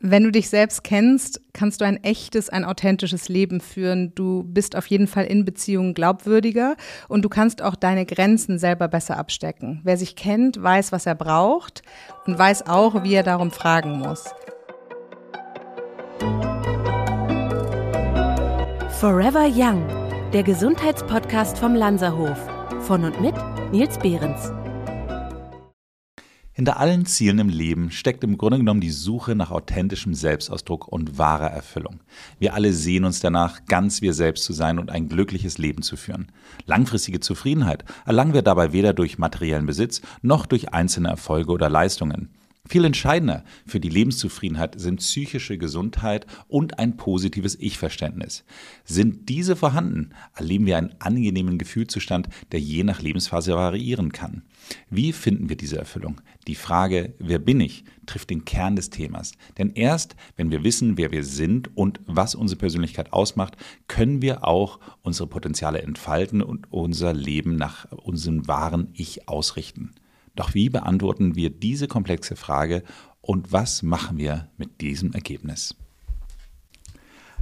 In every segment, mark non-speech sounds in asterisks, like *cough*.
Wenn du dich selbst kennst, kannst du ein echtes, ein authentisches Leben führen. Du bist auf jeden Fall in Beziehungen glaubwürdiger und du kannst auch deine Grenzen selber besser abstecken. Wer sich kennt, weiß, was er braucht und weiß auch, wie er darum fragen muss. Forever Young, der Gesundheitspodcast vom Lanzerhof. Von und mit Nils Behrens. Hinter allen Zielen im Leben steckt im Grunde genommen die Suche nach authentischem Selbstausdruck und wahrer Erfüllung. Wir alle sehen uns danach, ganz wir selbst zu sein und ein glückliches Leben zu führen. Langfristige Zufriedenheit erlangen wir dabei weder durch materiellen Besitz noch durch einzelne Erfolge oder Leistungen. Viel entscheidender für die Lebenszufriedenheit sind psychische Gesundheit und ein positives Ich-Verständnis. Sind diese vorhanden, erleben wir einen angenehmen Gefühlszustand, der je nach Lebensphase variieren kann. Wie finden wir diese Erfüllung? Die Frage, wer bin ich, trifft den Kern des Themas. Denn erst, wenn wir wissen, wer wir sind und was unsere Persönlichkeit ausmacht, können wir auch unsere Potenziale entfalten und unser Leben nach unserem wahren Ich ausrichten. Doch wie beantworten wir diese komplexe Frage und was machen wir mit diesem Ergebnis?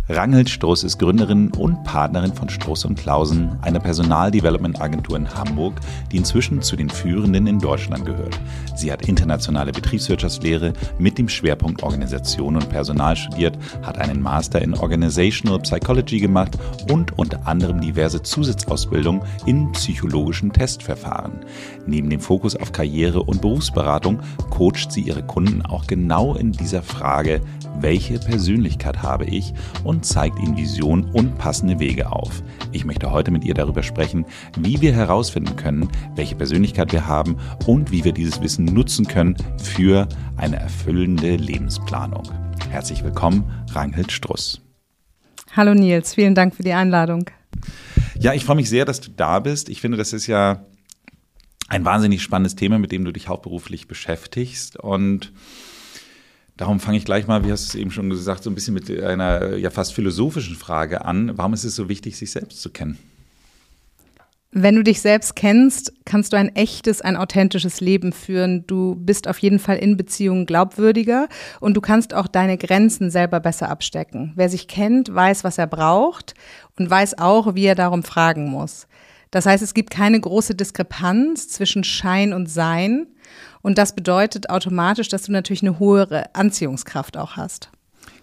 Rangelt Stroß ist Gründerin und Partnerin von Stroß und Klausen, einer Personaldevelopment-Agentur in Hamburg, die inzwischen zu den führenden in Deutschland gehört. Sie hat internationale Betriebswirtschaftslehre mit dem Schwerpunkt Organisation und Personal studiert, hat einen Master in Organizational Psychology gemacht und unter anderem diverse Zusatzausbildungen in psychologischen Testverfahren. Neben dem Fokus auf Karriere und Berufsberatung coacht sie ihre Kunden auch genau in dieser Frage, welche Persönlichkeit habe ich und zeigt ihnen Vision und passende Wege auf. Ich möchte heute mit ihr darüber sprechen, wie wir herausfinden können, welche Persönlichkeit wir haben und wie wir dieses Wissen nutzen können für eine erfüllende Lebensplanung. Herzlich willkommen, Ranghild Struss. Hallo Nils, vielen Dank für die Einladung. Ja, ich freue mich sehr, dass du da bist. Ich finde, das ist ja ein wahnsinnig spannendes Thema, mit dem du dich hauptberuflich beschäftigst und Darum fange ich gleich mal, wie hast du es eben schon gesagt, so ein bisschen mit einer ja fast philosophischen Frage an. Warum ist es so wichtig, sich selbst zu kennen? Wenn du dich selbst kennst, kannst du ein echtes, ein authentisches Leben führen. Du bist auf jeden Fall in Beziehungen glaubwürdiger und du kannst auch deine Grenzen selber besser abstecken. Wer sich kennt, weiß, was er braucht und weiß auch, wie er darum fragen muss. Das heißt, es gibt keine große Diskrepanz zwischen Schein und Sein. Und das bedeutet automatisch, dass du natürlich eine höhere Anziehungskraft auch hast.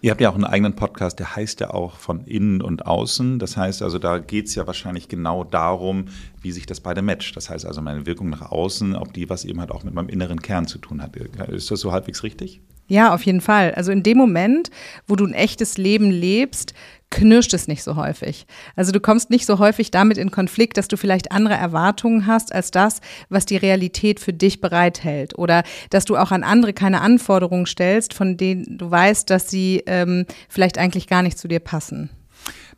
Ihr habt ja auch einen eigenen Podcast, der heißt ja auch von innen und außen. Das heißt also, da geht es ja wahrscheinlich genau darum, wie sich das beide matcht. Das heißt also, meine Wirkung nach außen, ob die was eben halt auch mit meinem inneren Kern zu tun hat. Ist das so halbwegs richtig? Ja, auf jeden Fall. Also in dem Moment, wo du ein echtes Leben lebst, knirscht es nicht so häufig. Also du kommst nicht so häufig damit in Konflikt, dass du vielleicht andere Erwartungen hast als das, was die Realität für dich bereithält. Oder dass du auch an andere keine Anforderungen stellst, von denen du weißt, dass sie ähm, vielleicht eigentlich gar nicht zu dir passen.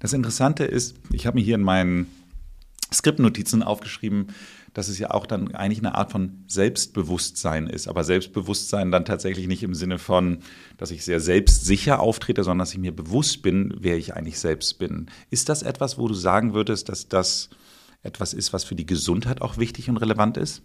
Das Interessante ist, ich habe mir hier in meinen Skriptnotizen aufgeschrieben, dass es ja auch dann eigentlich eine Art von Selbstbewusstsein ist. Aber Selbstbewusstsein dann tatsächlich nicht im Sinne von, dass ich sehr selbstsicher auftrete, sondern dass ich mir bewusst bin, wer ich eigentlich selbst bin. Ist das etwas, wo du sagen würdest, dass das etwas ist, was für die Gesundheit auch wichtig und relevant ist?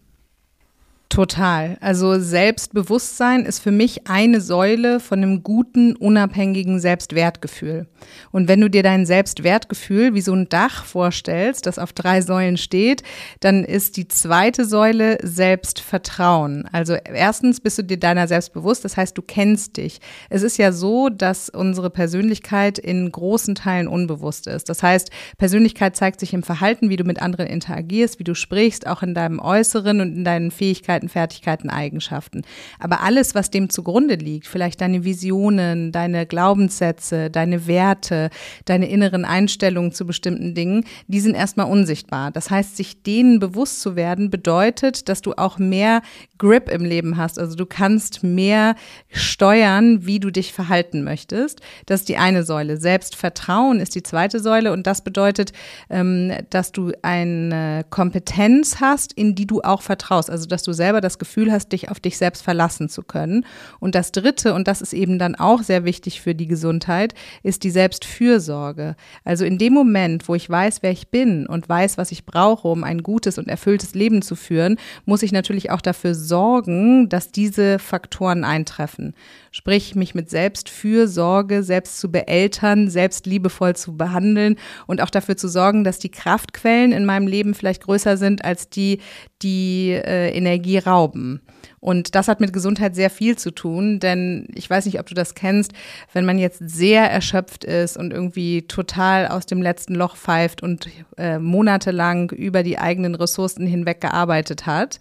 Total. Also Selbstbewusstsein ist für mich eine Säule von einem guten, unabhängigen Selbstwertgefühl. Und wenn du dir dein Selbstwertgefühl wie so ein Dach vorstellst, das auf drei Säulen steht, dann ist die zweite Säule Selbstvertrauen. Also erstens bist du dir deiner selbst bewusst, das heißt, du kennst dich. Es ist ja so, dass unsere Persönlichkeit in großen Teilen unbewusst ist. Das heißt, Persönlichkeit zeigt sich im Verhalten, wie du mit anderen interagierst, wie du sprichst, auch in deinem Äußeren und in deinen Fähigkeiten Fähigkeiten, Fertigkeiten, Eigenschaften. Aber alles, was dem zugrunde liegt, vielleicht deine Visionen, deine Glaubenssätze, deine Werte, deine inneren Einstellungen zu bestimmten Dingen, die sind erstmal unsichtbar. Das heißt, sich denen bewusst zu werden, bedeutet, dass du auch mehr Grip im Leben hast. Also du kannst mehr steuern, wie du dich verhalten möchtest. Das ist die eine Säule. Selbstvertrauen ist die zweite Säule und das bedeutet, ähm, dass du eine Kompetenz hast, in die du auch vertraust. Also dass du selbst selber das Gefühl hast, dich auf dich selbst verlassen zu können. Und das Dritte, und das ist eben dann auch sehr wichtig für die Gesundheit, ist die Selbstfürsorge. Also in dem Moment, wo ich weiß, wer ich bin und weiß, was ich brauche, um ein gutes und erfülltes Leben zu führen, muss ich natürlich auch dafür sorgen, dass diese Faktoren eintreffen. Sprich, mich mit Selbstfürsorge, selbst zu beeltern, selbst liebevoll zu behandeln und auch dafür zu sorgen, dass die Kraftquellen in meinem Leben vielleicht größer sind als die, die äh, Energie rauben. Und das hat mit Gesundheit sehr viel zu tun, denn ich weiß nicht, ob du das kennst, wenn man jetzt sehr erschöpft ist und irgendwie total aus dem letzten Loch pfeift und äh, monatelang über die eigenen Ressourcen hinweg gearbeitet hat,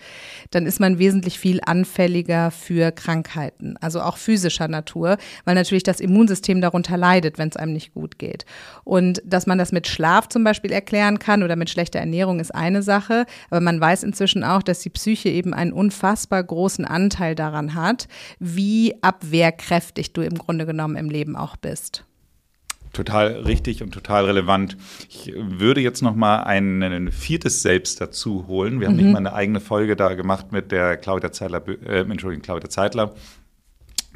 dann ist man wesentlich viel anfälliger für Krankheiten, also auch physischer Natur, weil natürlich das Immunsystem darunter leidet, wenn es einem nicht gut geht. Und dass man das mit Schlaf zum Beispiel erklären kann oder mit schlechter Ernährung ist eine Sache, aber man weiß inzwischen auch, dass die Psyche eben einen unfassbar großen Anteil daran hat, wie abwehrkräftig du im Grunde genommen im Leben auch bist. Total richtig und total relevant. Ich würde jetzt noch mal ein, ein viertes Selbst dazu holen. Wir haben mhm. nicht mal eine eigene Folge da gemacht mit der Claudia Zeitler, äh, Entschuldigung, Claudia Zeitler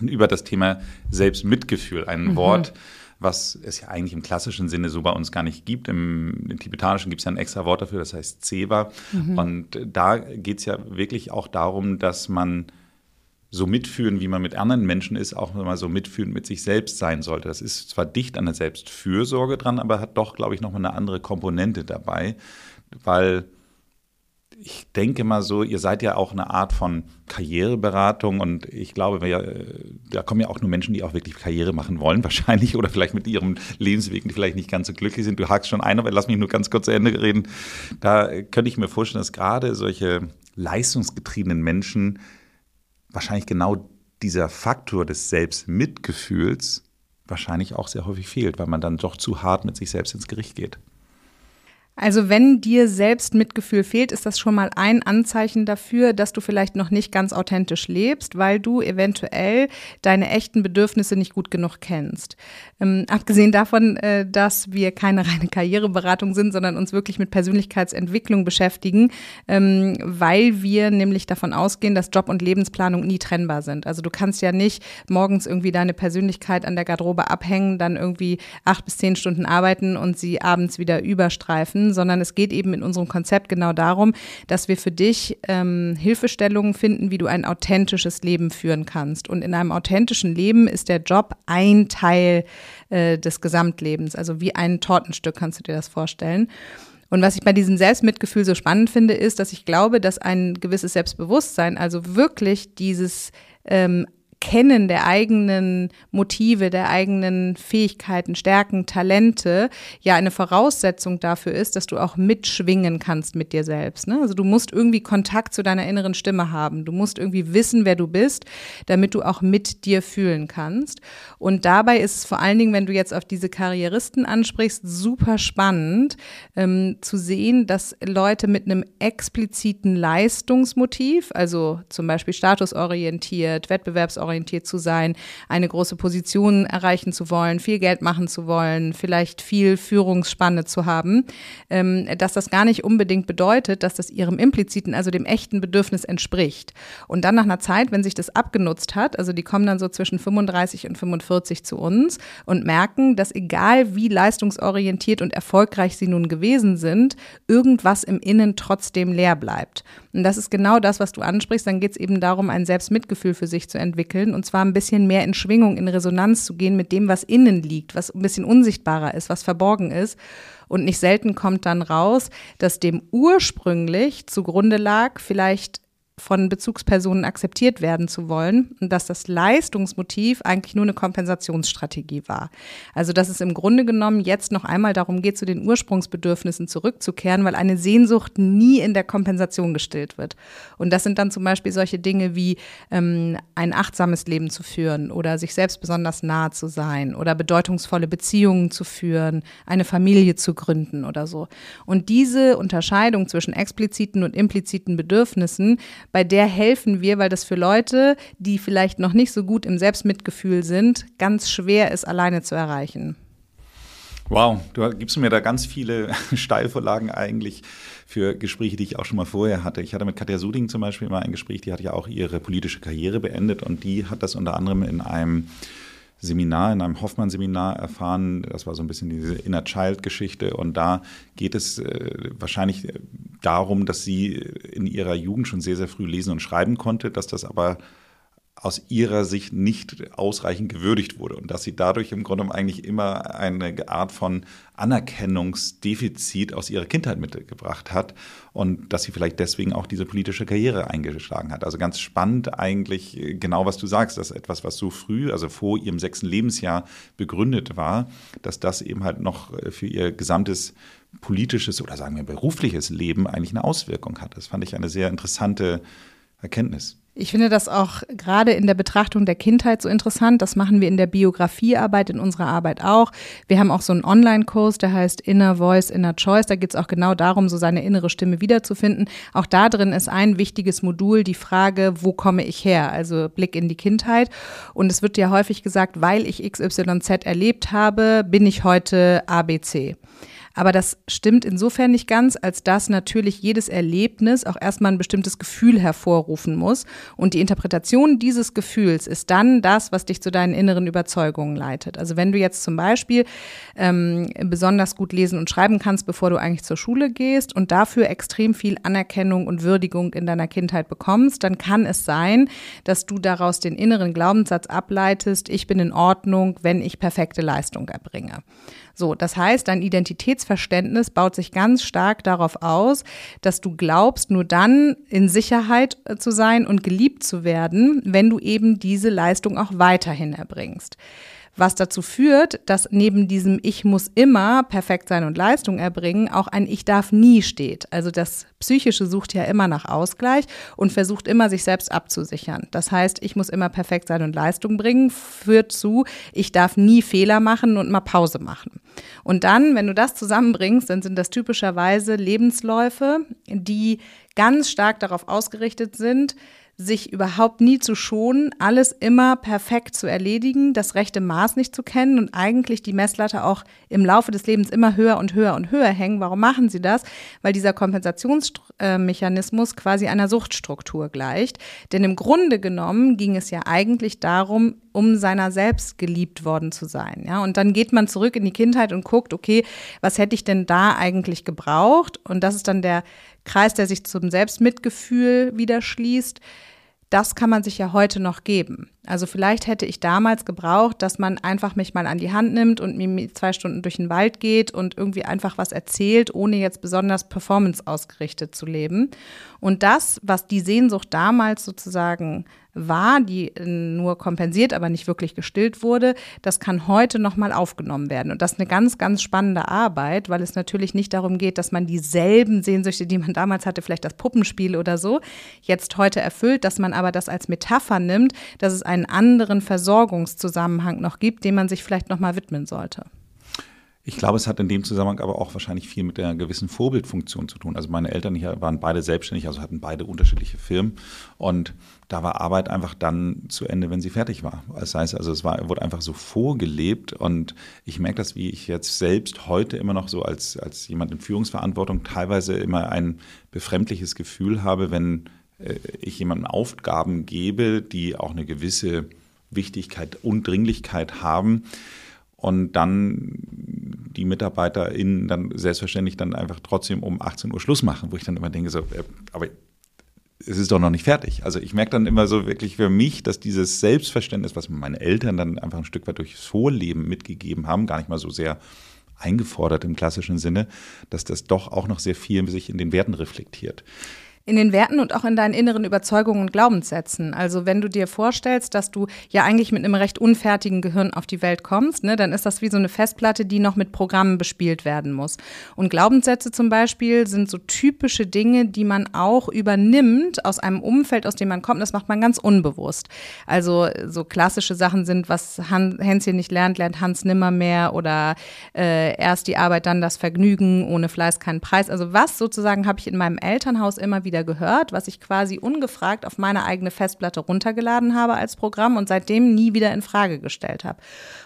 über das Thema Selbstmitgefühl. Ein mhm. Wort, was es ja eigentlich im klassischen Sinne so bei uns gar nicht gibt. Im, im Tibetanischen gibt es ja ein extra Wort dafür, das heißt Zeva. Mhm. Und da geht es ja wirklich auch darum, dass man so mitfühlen, wie man mit anderen Menschen ist, auch mal so mitfühlen mit sich selbst sein sollte. Das ist zwar dicht an der Selbstfürsorge dran, aber hat doch, glaube ich, nochmal eine andere Komponente dabei, weil ich denke mal so, ihr seid ja auch eine Art von Karriereberatung und ich glaube, wir, da kommen ja auch nur Menschen, die auch wirklich Karriere machen wollen, *laughs* wahrscheinlich, oder vielleicht mit ihrem Lebensweg, die vielleicht nicht ganz so glücklich sind. Du hakst schon ein, aber lass mich nur ganz kurz zu Ende reden. Da könnte ich mir vorstellen, dass gerade solche leistungsgetriebenen Menschen wahrscheinlich genau dieser Faktor des Selbstmitgefühls wahrscheinlich auch sehr häufig fehlt, weil man dann doch zu hart mit sich selbst ins Gericht geht. Also wenn dir selbst Mitgefühl fehlt, ist das schon mal ein Anzeichen dafür, dass du vielleicht noch nicht ganz authentisch lebst, weil du eventuell deine echten Bedürfnisse nicht gut genug kennst. Ähm, abgesehen davon, äh, dass wir keine reine Karriereberatung sind, sondern uns wirklich mit Persönlichkeitsentwicklung beschäftigen, ähm, weil wir nämlich davon ausgehen, dass Job und Lebensplanung nie trennbar sind. Also du kannst ja nicht morgens irgendwie deine Persönlichkeit an der Garderobe abhängen, dann irgendwie acht bis zehn Stunden arbeiten und sie abends wieder überstreifen sondern es geht eben in unserem Konzept genau darum, dass wir für dich ähm, Hilfestellungen finden, wie du ein authentisches Leben führen kannst. Und in einem authentischen Leben ist der Job ein Teil äh, des Gesamtlebens, also wie ein Tortenstück kannst du dir das vorstellen. Und was ich bei diesem Selbstmitgefühl so spannend finde, ist, dass ich glaube, dass ein gewisses Selbstbewusstsein, also wirklich dieses ähm, Kennen der eigenen Motive, der eigenen Fähigkeiten, Stärken, Talente ja eine Voraussetzung dafür ist, dass du auch mitschwingen kannst mit dir selbst. Ne? Also du musst irgendwie Kontakt zu deiner inneren Stimme haben. Du musst irgendwie wissen, wer du bist, damit du auch mit dir fühlen kannst. Und dabei ist es vor allen Dingen, wenn du jetzt auf diese Karrieristen ansprichst, super spannend ähm, zu sehen, dass Leute mit einem expliziten Leistungsmotiv, also zum Beispiel statusorientiert, wettbewerbsorientiert, orientiert zu sein, eine große Position erreichen zu wollen, viel Geld machen zu wollen, vielleicht viel Führungsspanne zu haben, ähm, dass das gar nicht unbedingt bedeutet, dass das ihrem impliziten, also dem echten Bedürfnis entspricht. Und dann nach einer Zeit, wenn sich das abgenutzt hat, also die kommen dann so zwischen 35 und 45 zu uns und merken, dass egal wie leistungsorientiert und erfolgreich sie nun gewesen sind, irgendwas im Innen trotzdem leer bleibt. Und das ist genau das, was du ansprichst. Dann geht es eben darum, ein Selbstmitgefühl für sich zu entwickeln und zwar ein bisschen mehr in Schwingung, in Resonanz zu gehen mit dem, was innen liegt, was ein bisschen unsichtbarer ist, was verborgen ist. Und nicht selten kommt dann raus, dass dem ursprünglich zugrunde lag, vielleicht von Bezugspersonen akzeptiert werden zu wollen und dass das Leistungsmotiv eigentlich nur eine Kompensationsstrategie war. Also dass es im Grunde genommen jetzt noch einmal darum geht, zu den Ursprungsbedürfnissen zurückzukehren, weil eine Sehnsucht nie in der Kompensation gestillt wird. Und das sind dann zum Beispiel solche Dinge wie ähm, ein achtsames Leben zu führen oder sich selbst besonders nahe zu sein oder bedeutungsvolle Beziehungen zu führen, eine Familie zu gründen oder so. Und diese Unterscheidung zwischen expliziten und impliziten Bedürfnissen bei der helfen wir, weil das für Leute, die vielleicht noch nicht so gut im Selbstmitgefühl sind, ganz schwer ist, alleine zu erreichen. Wow, du gibst mir da ganz viele *laughs* Steilvorlagen eigentlich für Gespräche, die ich auch schon mal vorher hatte. Ich hatte mit Katja Suding zum Beispiel mal ein Gespräch, die hat ja auch ihre politische Karriere beendet und die hat das unter anderem in einem Seminar, in einem Hoffmann-Seminar erfahren. Das war so ein bisschen diese Inner Child-Geschichte. Und da geht es äh, wahrscheinlich darum, dass sie in ihrer Jugend schon sehr, sehr früh lesen und schreiben konnte, dass das aber aus ihrer Sicht nicht ausreichend gewürdigt wurde und dass sie dadurch im Grunde eigentlich immer eine Art von Anerkennungsdefizit aus ihrer Kindheit mitgebracht hat und dass sie vielleicht deswegen auch diese politische Karriere eingeschlagen hat. Also ganz spannend eigentlich genau, was du sagst, dass etwas, was so früh, also vor ihrem sechsten Lebensjahr begründet war, dass das eben halt noch für ihr gesamtes politisches oder sagen wir berufliches Leben eigentlich eine Auswirkung hat. Das fand ich eine sehr interessante Erkenntnis. Ich finde das auch gerade in der Betrachtung der Kindheit so interessant. Das machen wir in der Biografiearbeit, in unserer Arbeit auch. Wir haben auch so einen Online-Kurs, der heißt Inner Voice, Inner Choice. Da geht es auch genau darum, so seine innere Stimme wiederzufinden. Auch da drin ist ein wichtiges Modul die Frage, wo komme ich her? Also Blick in die Kindheit. Und es wird ja häufig gesagt, weil ich XYZ erlebt habe, bin ich heute ABC. Aber das stimmt insofern nicht ganz, als dass natürlich jedes Erlebnis auch erstmal ein bestimmtes Gefühl hervorrufen muss. Und die Interpretation dieses Gefühls ist dann das, was dich zu deinen inneren Überzeugungen leitet. Also wenn du jetzt zum Beispiel ähm, besonders gut lesen und schreiben kannst, bevor du eigentlich zur Schule gehst und dafür extrem viel Anerkennung und Würdigung in deiner Kindheit bekommst, dann kann es sein, dass du daraus den inneren Glaubenssatz ableitest, ich bin in Ordnung, wenn ich perfekte Leistung erbringe. So, das heißt, dein Identitätsverständnis baut sich ganz stark darauf aus, dass du glaubst, nur dann in Sicherheit äh, zu sein und geliebt zu werden, wenn du eben diese Leistung auch weiterhin erbringst was dazu führt, dass neben diesem Ich muss immer perfekt sein und Leistung erbringen auch ein Ich darf nie steht. Also das Psychische sucht ja immer nach Ausgleich und versucht immer, sich selbst abzusichern. Das heißt, ich muss immer perfekt sein und Leistung bringen, führt zu, ich darf nie Fehler machen und mal Pause machen. Und dann, wenn du das zusammenbringst, dann sind das typischerweise Lebensläufe, die ganz stark darauf ausgerichtet sind, sich überhaupt nie zu schonen, alles immer perfekt zu erledigen, das rechte Maß nicht zu kennen und eigentlich die Messlatte auch im Laufe des Lebens immer höher und höher und höher hängen. Warum machen sie das? Weil dieser Kompensationsmechanismus quasi einer Suchtstruktur gleicht. Denn im Grunde genommen ging es ja eigentlich darum, um seiner selbst geliebt worden zu sein. Ja, und dann geht man zurück in die Kindheit und guckt, okay, was hätte ich denn da eigentlich gebraucht? Und das ist dann der Kreis, der sich zum Selbstmitgefühl wieder schließt, das kann man sich ja heute noch geben. Also vielleicht hätte ich damals gebraucht, dass man einfach mich mal an die Hand nimmt und mir zwei Stunden durch den Wald geht und irgendwie einfach was erzählt, ohne jetzt besonders performance ausgerichtet zu leben. Und das, was die Sehnsucht damals sozusagen war, die nur kompensiert, aber nicht wirklich gestillt wurde, das kann heute nochmal aufgenommen werden. Und das ist eine ganz, ganz spannende Arbeit, weil es natürlich nicht darum geht, dass man dieselben Sehnsüchte, die man damals hatte, vielleicht das Puppenspiel oder so, jetzt heute erfüllt, dass man aber das als Metapher nimmt, dass es einen anderen Versorgungszusammenhang noch gibt, dem man sich vielleicht nochmal widmen sollte. Ich glaube, es hat in dem Zusammenhang aber auch wahrscheinlich viel mit der gewissen Vorbildfunktion zu tun. Also meine Eltern hier waren beide selbstständig, also hatten beide unterschiedliche Firmen. Und da war Arbeit einfach dann zu Ende, wenn sie fertig war. Das heißt, also es war, wurde einfach so vorgelebt. Und ich merke das, wie ich jetzt selbst heute immer noch so als, als jemand in Führungsverantwortung teilweise immer ein befremdliches Gefühl habe, wenn äh, ich jemandem Aufgaben gebe, die auch eine gewisse Wichtigkeit und Dringlichkeit haben und dann die MitarbeiterInnen dann selbstverständlich dann einfach trotzdem um 18 Uhr Schluss machen, wo ich dann immer denke, so, äh, aber es ist doch noch nicht fertig. Also ich merke dann immer so wirklich für mich, dass dieses Selbstverständnis, was meine Eltern dann einfach ein Stück weit durchs Vorleben mitgegeben haben, gar nicht mal so sehr eingefordert im klassischen Sinne, dass das doch auch noch sehr viel sich in den Werten reflektiert in den Werten und auch in deinen inneren Überzeugungen und Glaubenssätzen. Also wenn du dir vorstellst, dass du ja eigentlich mit einem recht unfertigen Gehirn auf die Welt kommst, ne, dann ist das wie so eine Festplatte, die noch mit Programmen bespielt werden muss. Und Glaubenssätze zum Beispiel sind so typische Dinge, die man auch übernimmt aus einem Umfeld, aus dem man kommt. Das macht man ganz unbewusst. Also so klassische Sachen sind, was Han Hänschen nicht lernt, lernt Hans nimmer mehr oder äh, erst die Arbeit, dann das Vergnügen, ohne Fleiß keinen Preis. Also was sozusagen habe ich in meinem Elternhaus immer wieder wieder gehört, was ich quasi ungefragt auf meine eigene Festplatte runtergeladen habe als Programm und seitdem nie wieder in Frage gestellt habe.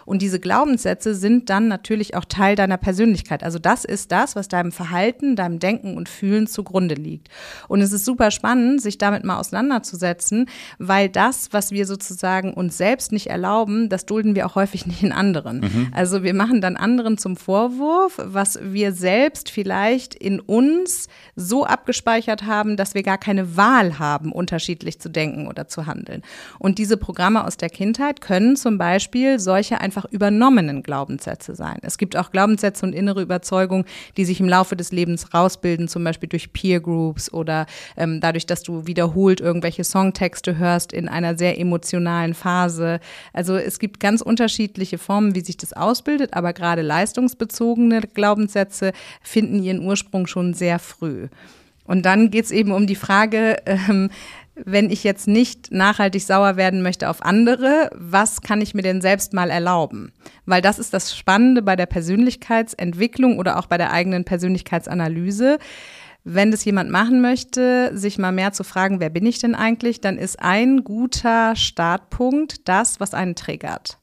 Und diese Glaubenssätze sind dann natürlich auch Teil deiner Persönlichkeit. Also das ist das, was deinem Verhalten, deinem Denken und Fühlen zugrunde liegt. Und es ist super spannend, sich damit mal auseinanderzusetzen, weil das, was wir sozusagen uns selbst nicht erlauben, das dulden wir auch häufig nicht in anderen. Mhm. Also wir machen dann anderen zum Vorwurf, was wir selbst vielleicht in uns so abgespeichert haben, dass wir gar keine Wahl haben, unterschiedlich zu denken oder zu handeln. Und diese Programme aus der Kindheit können zum Beispiel solche einfach übernommenen Glaubenssätze sein. Es gibt auch Glaubenssätze und innere Überzeugungen, die sich im Laufe des Lebens rausbilden, zum Beispiel durch Peer Groups oder ähm, dadurch, dass du wiederholt irgendwelche Songtexte hörst in einer sehr emotionalen Phase. Also es gibt ganz unterschiedliche Formen, wie sich das ausbildet, aber gerade leistungsbezogene Glaubenssätze finden ihren Ursprung schon sehr früh. Und dann geht es eben um die Frage, ähm, wenn ich jetzt nicht nachhaltig sauer werden möchte auf andere, was kann ich mir denn selbst mal erlauben? Weil das ist das Spannende bei der Persönlichkeitsentwicklung oder auch bei der eigenen Persönlichkeitsanalyse. Wenn das jemand machen möchte, sich mal mehr zu fragen, wer bin ich denn eigentlich, dann ist ein guter Startpunkt das, was einen triggert.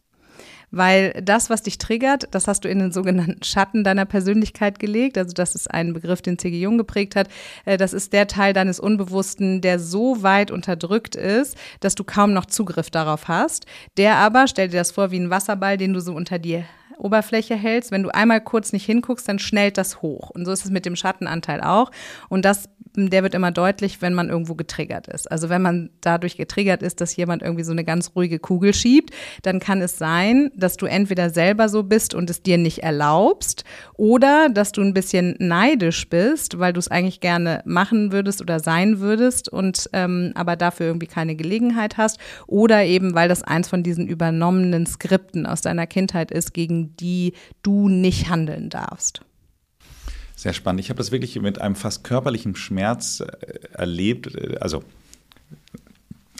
Weil das, was dich triggert, das hast du in den sogenannten Schatten deiner Persönlichkeit gelegt. Also das ist ein Begriff, den C.G. Jung geprägt hat. Äh, das ist der Teil deines Unbewussten, der so weit unterdrückt ist, dass du kaum noch Zugriff darauf hast. Der aber, stell dir das vor, wie ein Wasserball, den du so unter dir Oberfläche hältst, wenn du einmal kurz nicht hinguckst, dann schnellt das hoch. Und so ist es mit dem Schattenanteil auch. Und das der wird immer deutlich, wenn man irgendwo getriggert ist. Also wenn man dadurch getriggert ist, dass jemand irgendwie so eine ganz ruhige Kugel schiebt, dann kann es sein, dass du entweder selber so bist und es dir nicht erlaubst oder dass du ein bisschen neidisch bist, weil du es eigentlich gerne machen würdest oder sein würdest und ähm, aber dafür irgendwie keine Gelegenheit hast oder eben, weil das eins von diesen übernommenen Skripten aus deiner Kindheit ist, gegen die du nicht handeln darfst. Sehr spannend. Ich habe das wirklich mit einem fast körperlichen Schmerz äh, erlebt. Also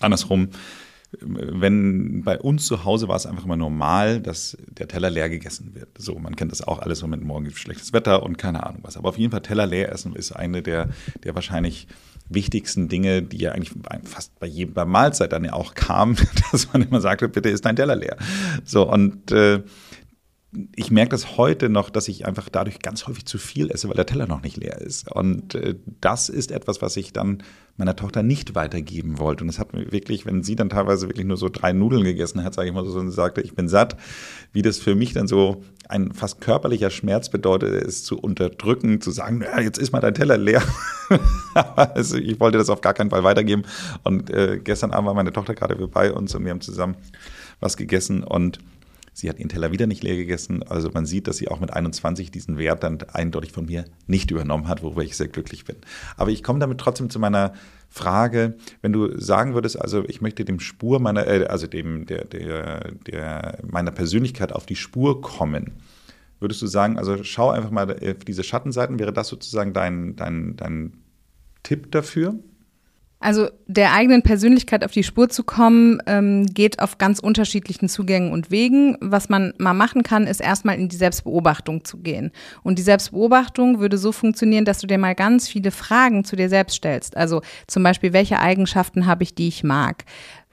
andersrum, wenn bei uns zu Hause war es einfach immer normal, dass der Teller leer gegessen wird. So, man kennt das auch alles so mit morgen gibt schlechtes Wetter und keine Ahnung was. Aber auf jeden Fall Teller leer essen ist eine der, der wahrscheinlich wichtigsten Dinge, die ja eigentlich fast bei jedem Mahlzeit dann ja auch kam, *laughs* dass man immer sagte, bitte ist dein Teller leer. So, und äh, ich merke das heute noch, dass ich einfach dadurch ganz häufig zu viel esse, weil der Teller noch nicht leer ist. Und äh, das ist etwas, was ich dann meiner Tochter nicht weitergeben wollte. Und das hat mir wirklich, wenn sie dann teilweise wirklich nur so drei Nudeln gegessen hat, sage ich mal so, und sagte, ich bin satt, wie das für mich dann so ein fast körperlicher Schmerz bedeutet, es zu unterdrücken, zu sagen, ja, jetzt ist mal dein Teller leer. *laughs* also ich wollte das auf gar keinen Fall weitergeben. Und äh, gestern Abend war meine Tochter gerade bei uns und wir haben zusammen was gegessen und Sie hat ihren Teller wieder nicht leer gegessen. Also man sieht, dass sie auch mit 21 diesen Wert dann eindeutig von mir nicht übernommen hat, worüber ich sehr glücklich bin. Aber ich komme damit trotzdem zu meiner Frage, wenn du sagen würdest, also ich möchte dem Spur meiner, äh, also dem, der, der, der, meiner Persönlichkeit auf die Spur kommen, würdest du sagen, also schau einfach mal auf diese Schattenseiten, wäre das sozusagen dein, dein, dein Tipp dafür? Also der eigenen Persönlichkeit auf die Spur zu kommen, ähm, geht auf ganz unterschiedlichen Zugängen und Wegen. Was man mal machen kann, ist erstmal in die Selbstbeobachtung zu gehen. Und die Selbstbeobachtung würde so funktionieren, dass du dir mal ganz viele Fragen zu dir selbst stellst. Also zum Beispiel, welche Eigenschaften habe ich, die ich mag?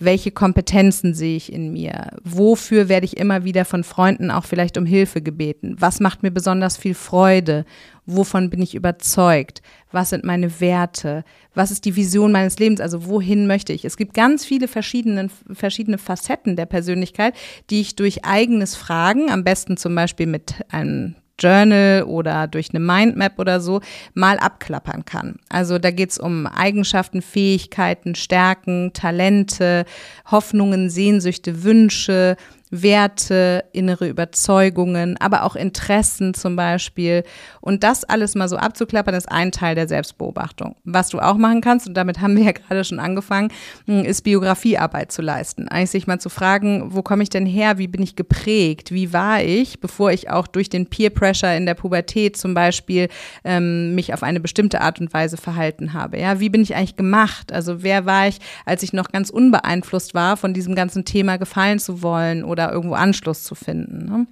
Welche Kompetenzen sehe ich in mir, wofür werde ich immer wieder von Freunden auch vielleicht um Hilfe gebeten, was macht mir besonders viel Freude, wovon bin ich überzeugt, was sind meine Werte, was ist die Vision meines Lebens, also wohin möchte ich. Es gibt ganz viele verschiedene, verschiedene Facetten der Persönlichkeit, die ich durch eigenes Fragen, am besten zum Beispiel mit einem Journal oder durch eine Mindmap oder so mal abklappern kann. Also da geht es um Eigenschaften, Fähigkeiten, Stärken, Talente, Hoffnungen, Sehnsüchte, Wünsche, Werte, innere Überzeugungen, aber auch Interessen zum Beispiel. Und das alles mal so abzuklappern, ist ein Teil der Selbstbeobachtung. Was du auch machen kannst, und damit haben wir ja gerade schon angefangen, hm, ist Biografiearbeit zu leisten. Eigentlich sich mal zu fragen, wo komme ich denn her? Wie bin ich geprägt? Wie war ich, bevor ich auch durch den Peer Pressure in der Pubertät zum Beispiel ähm, mich auf eine bestimmte Art und Weise verhalten habe? Ja, wie bin ich eigentlich gemacht? Also wer war ich, als ich noch ganz unbeeinflusst war, von diesem ganzen Thema gefallen zu wollen oder da irgendwo Anschluss zu finden. Ne?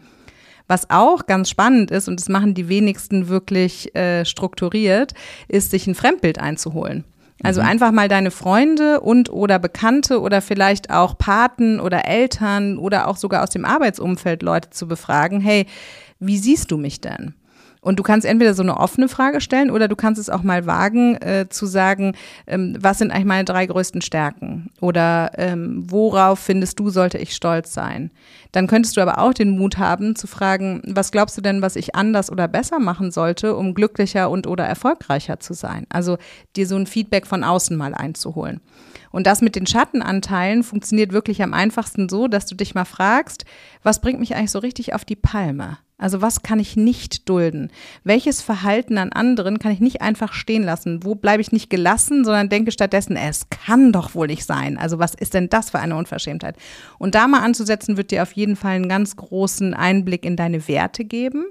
Was auch ganz spannend ist, und das machen die wenigsten wirklich äh, strukturiert, ist, sich ein Fremdbild einzuholen. Also mhm. einfach mal deine Freunde und oder Bekannte oder vielleicht auch Paten oder Eltern oder auch sogar aus dem Arbeitsumfeld Leute zu befragen, hey, wie siehst du mich denn? Und du kannst entweder so eine offene Frage stellen oder du kannst es auch mal wagen äh, zu sagen, ähm, was sind eigentlich meine drei größten Stärken? Oder ähm, worauf findest du, sollte ich stolz sein? Dann könntest du aber auch den Mut haben zu fragen, was glaubst du denn, was ich anders oder besser machen sollte, um glücklicher und oder erfolgreicher zu sein? Also dir so ein Feedback von außen mal einzuholen. Und das mit den Schattenanteilen funktioniert wirklich am einfachsten so, dass du dich mal fragst, was bringt mich eigentlich so richtig auf die Palme? Also was kann ich nicht dulden? Welches Verhalten an anderen kann ich nicht einfach stehen lassen? Wo bleibe ich nicht gelassen, sondern denke stattdessen, es kann doch wohl nicht sein. Also was ist denn das für eine Unverschämtheit? Und da mal anzusetzen, wird dir auf jeden Fall einen ganz großen Einblick in deine Werte geben.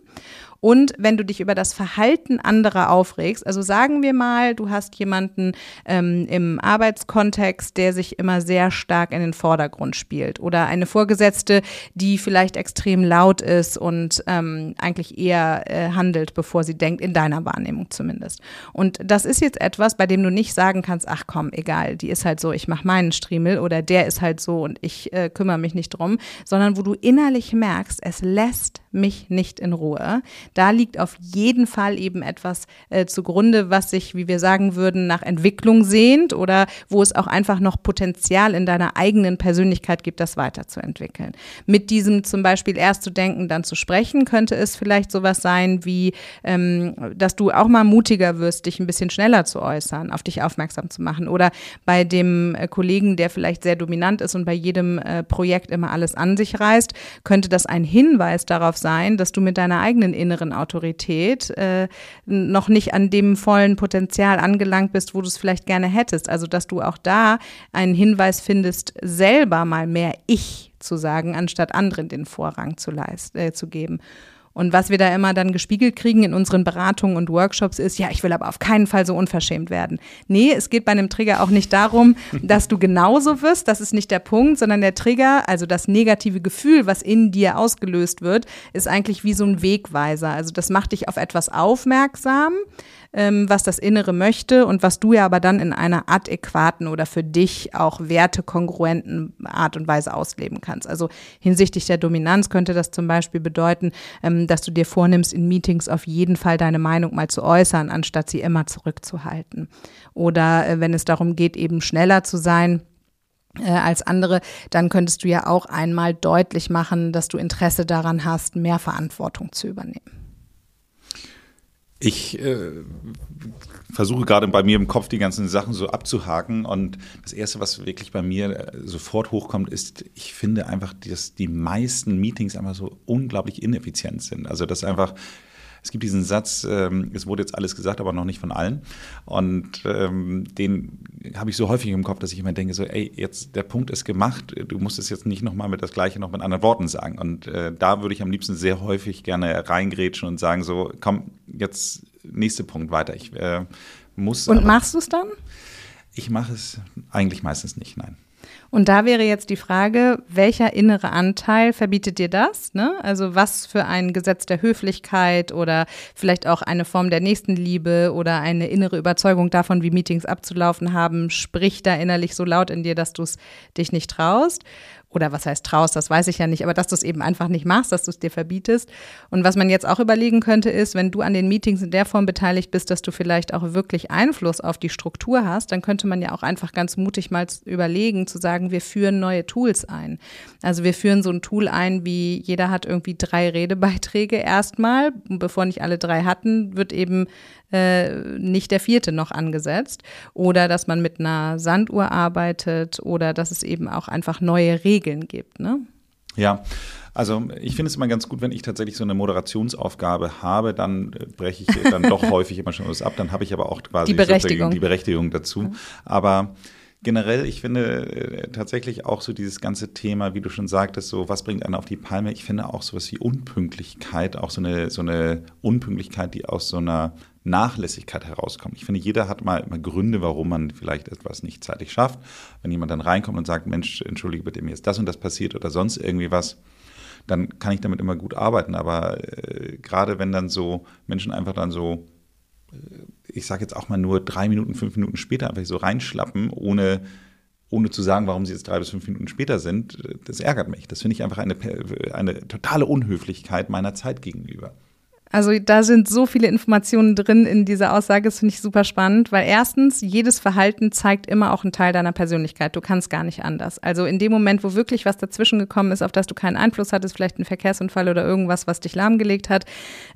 Und wenn du dich über das Verhalten anderer aufregst, also sagen wir mal, du hast jemanden ähm, im Arbeitskontext, der sich immer sehr stark in den Vordergrund spielt oder eine Vorgesetzte, die vielleicht extrem laut ist und ähm, eigentlich eher äh, handelt, bevor sie denkt, in deiner Wahrnehmung zumindest. Und das ist jetzt etwas, bei dem du nicht sagen kannst, ach komm, egal, die ist halt so, ich mache meinen Striemel oder der ist halt so und ich äh, kümmere mich nicht drum, sondern wo du innerlich merkst, es lässt mich nicht in Ruhe. Da liegt auf jeden Fall eben etwas äh, zugrunde, was sich, wie wir sagen würden, nach Entwicklung sehnt oder wo es auch einfach noch Potenzial in deiner eigenen Persönlichkeit gibt, das weiterzuentwickeln. Mit diesem zum Beispiel erst zu denken, dann zu sprechen, könnte es vielleicht sowas sein wie, ähm, dass du auch mal mutiger wirst, dich ein bisschen schneller zu äußern, auf dich aufmerksam zu machen. Oder bei dem äh, Kollegen, der vielleicht sehr dominant ist und bei jedem äh, Projekt immer alles an sich reißt, könnte das ein Hinweis darauf sein, dass du mit deiner eigenen inneren Autorität äh, noch nicht an dem vollen Potenzial angelangt bist, wo du es vielleicht gerne hättest. Also dass du auch da einen Hinweis findest, selber mal mehr Ich zu sagen, anstatt anderen den Vorrang zu, leist, äh, zu geben. Und was wir da immer dann gespiegelt kriegen in unseren Beratungen und Workshops ist, ja, ich will aber auf keinen Fall so unverschämt werden. Nee, es geht bei einem Trigger auch nicht darum, *laughs* dass du genauso wirst, das ist nicht der Punkt, sondern der Trigger, also das negative Gefühl, was in dir ausgelöst wird, ist eigentlich wie so ein Wegweiser. Also das macht dich auf etwas aufmerksam, ähm, was das Innere möchte und was du ja aber dann in einer adäquaten oder für dich auch wertekongruenten Art und Weise ausleben kannst. Also hinsichtlich der Dominanz könnte das zum Beispiel bedeuten, ähm, dass du dir vornimmst, in Meetings auf jeden Fall deine Meinung mal zu äußern, anstatt sie immer zurückzuhalten. Oder äh, wenn es darum geht, eben schneller zu sein, äh, als andere, dann könntest du ja auch einmal deutlich machen, dass du Interesse daran hast, mehr Verantwortung zu übernehmen. Ich äh, versuche gerade bei mir im Kopf die ganzen Sachen so abzuhaken und das Erste, was wirklich bei mir äh, sofort hochkommt, ist, ich finde einfach, dass die meisten Meetings einfach so unglaublich ineffizient sind. Also dass einfach es gibt diesen Satz, ähm, es wurde jetzt alles gesagt, aber noch nicht von allen. Und ähm, den habe ich so häufig im Kopf, dass ich immer denke, so, ey, jetzt der Punkt ist gemacht, du musst es jetzt nicht nochmal mit das Gleiche noch mit anderen Worten sagen. Und äh, da würde ich am liebsten sehr häufig gerne reingrätschen und sagen, so, komm, jetzt nächster Punkt weiter. Ich äh, muss. Und machst du es dann? Ich mache es eigentlich meistens nicht, nein. Und da wäre jetzt die Frage, welcher innere Anteil verbietet dir das? Ne? Also was für ein Gesetz der Höflichkeit oder vielleicht auch eine Form der Nächstenliebe oder eine innere Überzeugung davon, wie Meetings abzulaufen haben, spricht da innerlich so laut in dir, dass du es dich nicht traust? Oder was heißt traust, das weiß ich ja nicht, aber dass du es eben einfach nicht machst, dass du es dir verbietest. Und was man jetzt auch überlegen könnte, ist, wenn du an den Meetings in der Form beteiligt bist, dass du vielleicht auch wirklich Einfluss auf die Struktur hast, dann könnte man ja auch einfach ganz mutig mal überlegen, zu sagen, wir führen neue Tools ein. Also wir führen so ein Tool ein, wie jeder hat irgendwie drei Redebeiträge erstmal. Bevor nicht alle drei hatten, wird eben äh, nicht der vierte noch angesetzt. Oder dass man mit einer Sanduhr arbeitet oder dass es eben auch einfach neue Regeln gibt. Ne? Ja, also ich finde es immer ganz gut, wenn ich tatsächlich so eine Moderationsaufgabe habe, dann äh, breche ich dann doch *laughs* häufig immer schon was ab. Dann habe ich aber auch quasi die Berechtigung, die Berechtigung dazu. Mhm. Aber generell, ich finde äh, tatsächlich auch so dieses ganze Thema, wie du schon sagtest, so was bringt einen auf die Palme. Ich finde auch sowas wie Unpünktlichkeit, auch so eine, so eine Unpünktlichkeit, die aus so einer Nachlässigkeit herauskommt. Ich finde, jeder hat mal immer Gründe, warum man vielleicht etwas nicht zeitig schafft. Wenn jemand dann reinkommt und sagt, Mensch, entschuldige bitte, mir ist das und das passiert oder sonst irgendwie was, dann kann ich damit immer gut arbeiten. Aber äh, gerade wenn dann so Menschen einfach dann so ich sage jetzt auch mal nur drei Minuten, fünf Minuten später einfach so reinschlappen, ohne, ohne zu sagen, warum sie jetzt drei bis fünf Minuten später sind, das ärgert mich. Das finde ich einfach eine, eine totale Unhöflichkeit meiner Zeit gegenüber. Also da sind so viele Informationen drin in dieser Aussage, das finde ich super spannend, weil erstens, jedes Verhalten zeigt immer auch einen Teil deiner Persönlichkeit. Du kannst gar nicht anders. Also in dem Moment, wo wirklich was dazwischen gekommen ist, auf das du keinen Einfluss hattest, vielleicht ein Verkehrsunfall oder irgendwas, was dich lahmgelegt hat,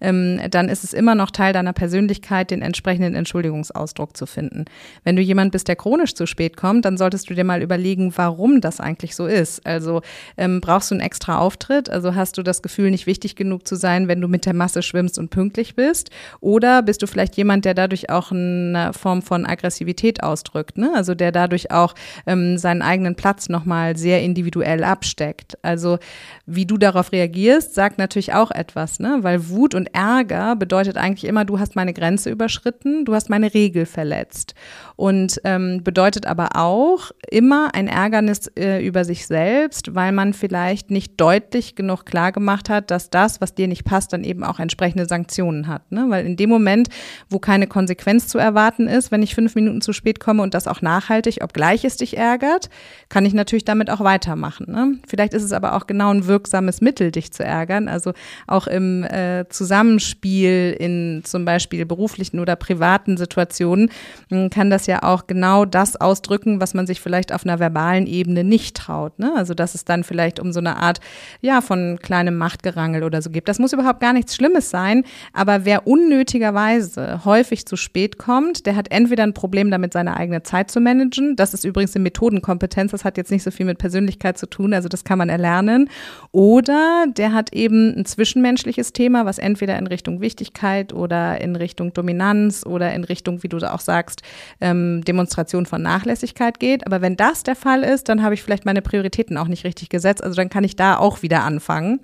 ähm, dann ist es immer noch Teil deiner Persönlichkeit, den entsprechenden Entschuldigungsausdruck zu finden. Wenn du jemand bist, der chronisch zu spät kommt, dann solltest du dir mal überlegen, warum das eigentlich so ist. Also ähm, brauchst du einen extra Auftritt? Also hast du das Gefühl, nicht wichtig genug zu sein, wenn du mit der Masse schwimmst? Schwimmst und pünktlich bist? Oder bist du vielleicht jemand, der dadurch auch eine Form von Aggressivität ausdrückt, ne? Also der dadurch auch ähm, seinen eigenen Platz nochmal sehr individuell absteckt. Also wie du darauf reagierst, sagt natürlich auch etwas, ne? Weil Wut und Ärger bedeutet eigentlich immer, du hast meine Grenze überschritten, du hast meine Regel verletzt. Und ähm, bedeutet aber auch immer ein Ärgernis äh, über sich selbst, weil man vielleicht nicht deutlich genug klar gemacht hat, dass das, was dir nicht passt, dann eben auch entsprechend entsprechende Sanktionen hat. Ne? Weil in dem Moment, wo keine Konsequenz zu erwarten ist, wenn ich fünf Minuten zu spät komme und das auch nachhaltig, obgleich es dich ärgert, kann ich natürlich damit auch weitermachen. Ne? Vielleicht ist es aber auch genau ein wirksames Mittel, dich zu ärgern. Also auch im äh, Zusammenspiel in zum Beispiel beruflichen oder privaten Situationen hm, kann das ja auch genau das ausdrücken, was man sich vielleicht auf einer verbalen Ebene nicht traut. Ne? Also dass es dann vielleicht um so eine Art ja von kleinem Machtgerangel oder so gibt. Das muss überhaupt gar nichts Schlimmes sein sein. Aber wer unnötigerweise häufig zu spät kommt, der hat entweder ein Problem damit, seine eigene Zeit zu managen. Das ist übrigens eine Methodenkompetenz. Das hat jetzt nicht so viel mit Persönlichkeit zu tun. Also das kann man erlernen. Oder der hat eben ein zwischenmenschliches Thema, was entweder in Richtung Wichtigkeit oder in Richtung Dominanz oder in Richtung, wie du auch sagst, ähm, Demonstration von Nachlässigkeit geht. Aber wenn das der Fall ist, dann habe ich vielleicht meine Prioritäten auch nicht richtig gesetzt. Also dann kann ich da auch wieder anfangen.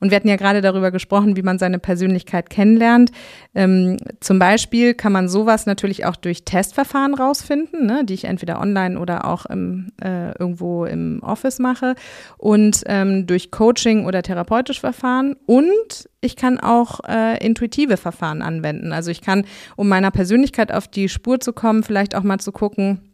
Und wir hatten ja gerade darüber gesprochen, wie man seine Persönlichkeit kennenlernt. Ähm, zum Beispiel kann man sowas natürlich auch durch Testverfahren rausfinden, ne, die ich entweder online oder auch im, äh, irgendwo im Office mache. Und ähm, durch Coaching oder therapeutische Verfahren. Und ich kann auch äh, intuitive Verfahren anwenden. Also ich kann, um meiner Persönlichkeit auf die Spur zu kommen, vielleicht auch mal zu gucken,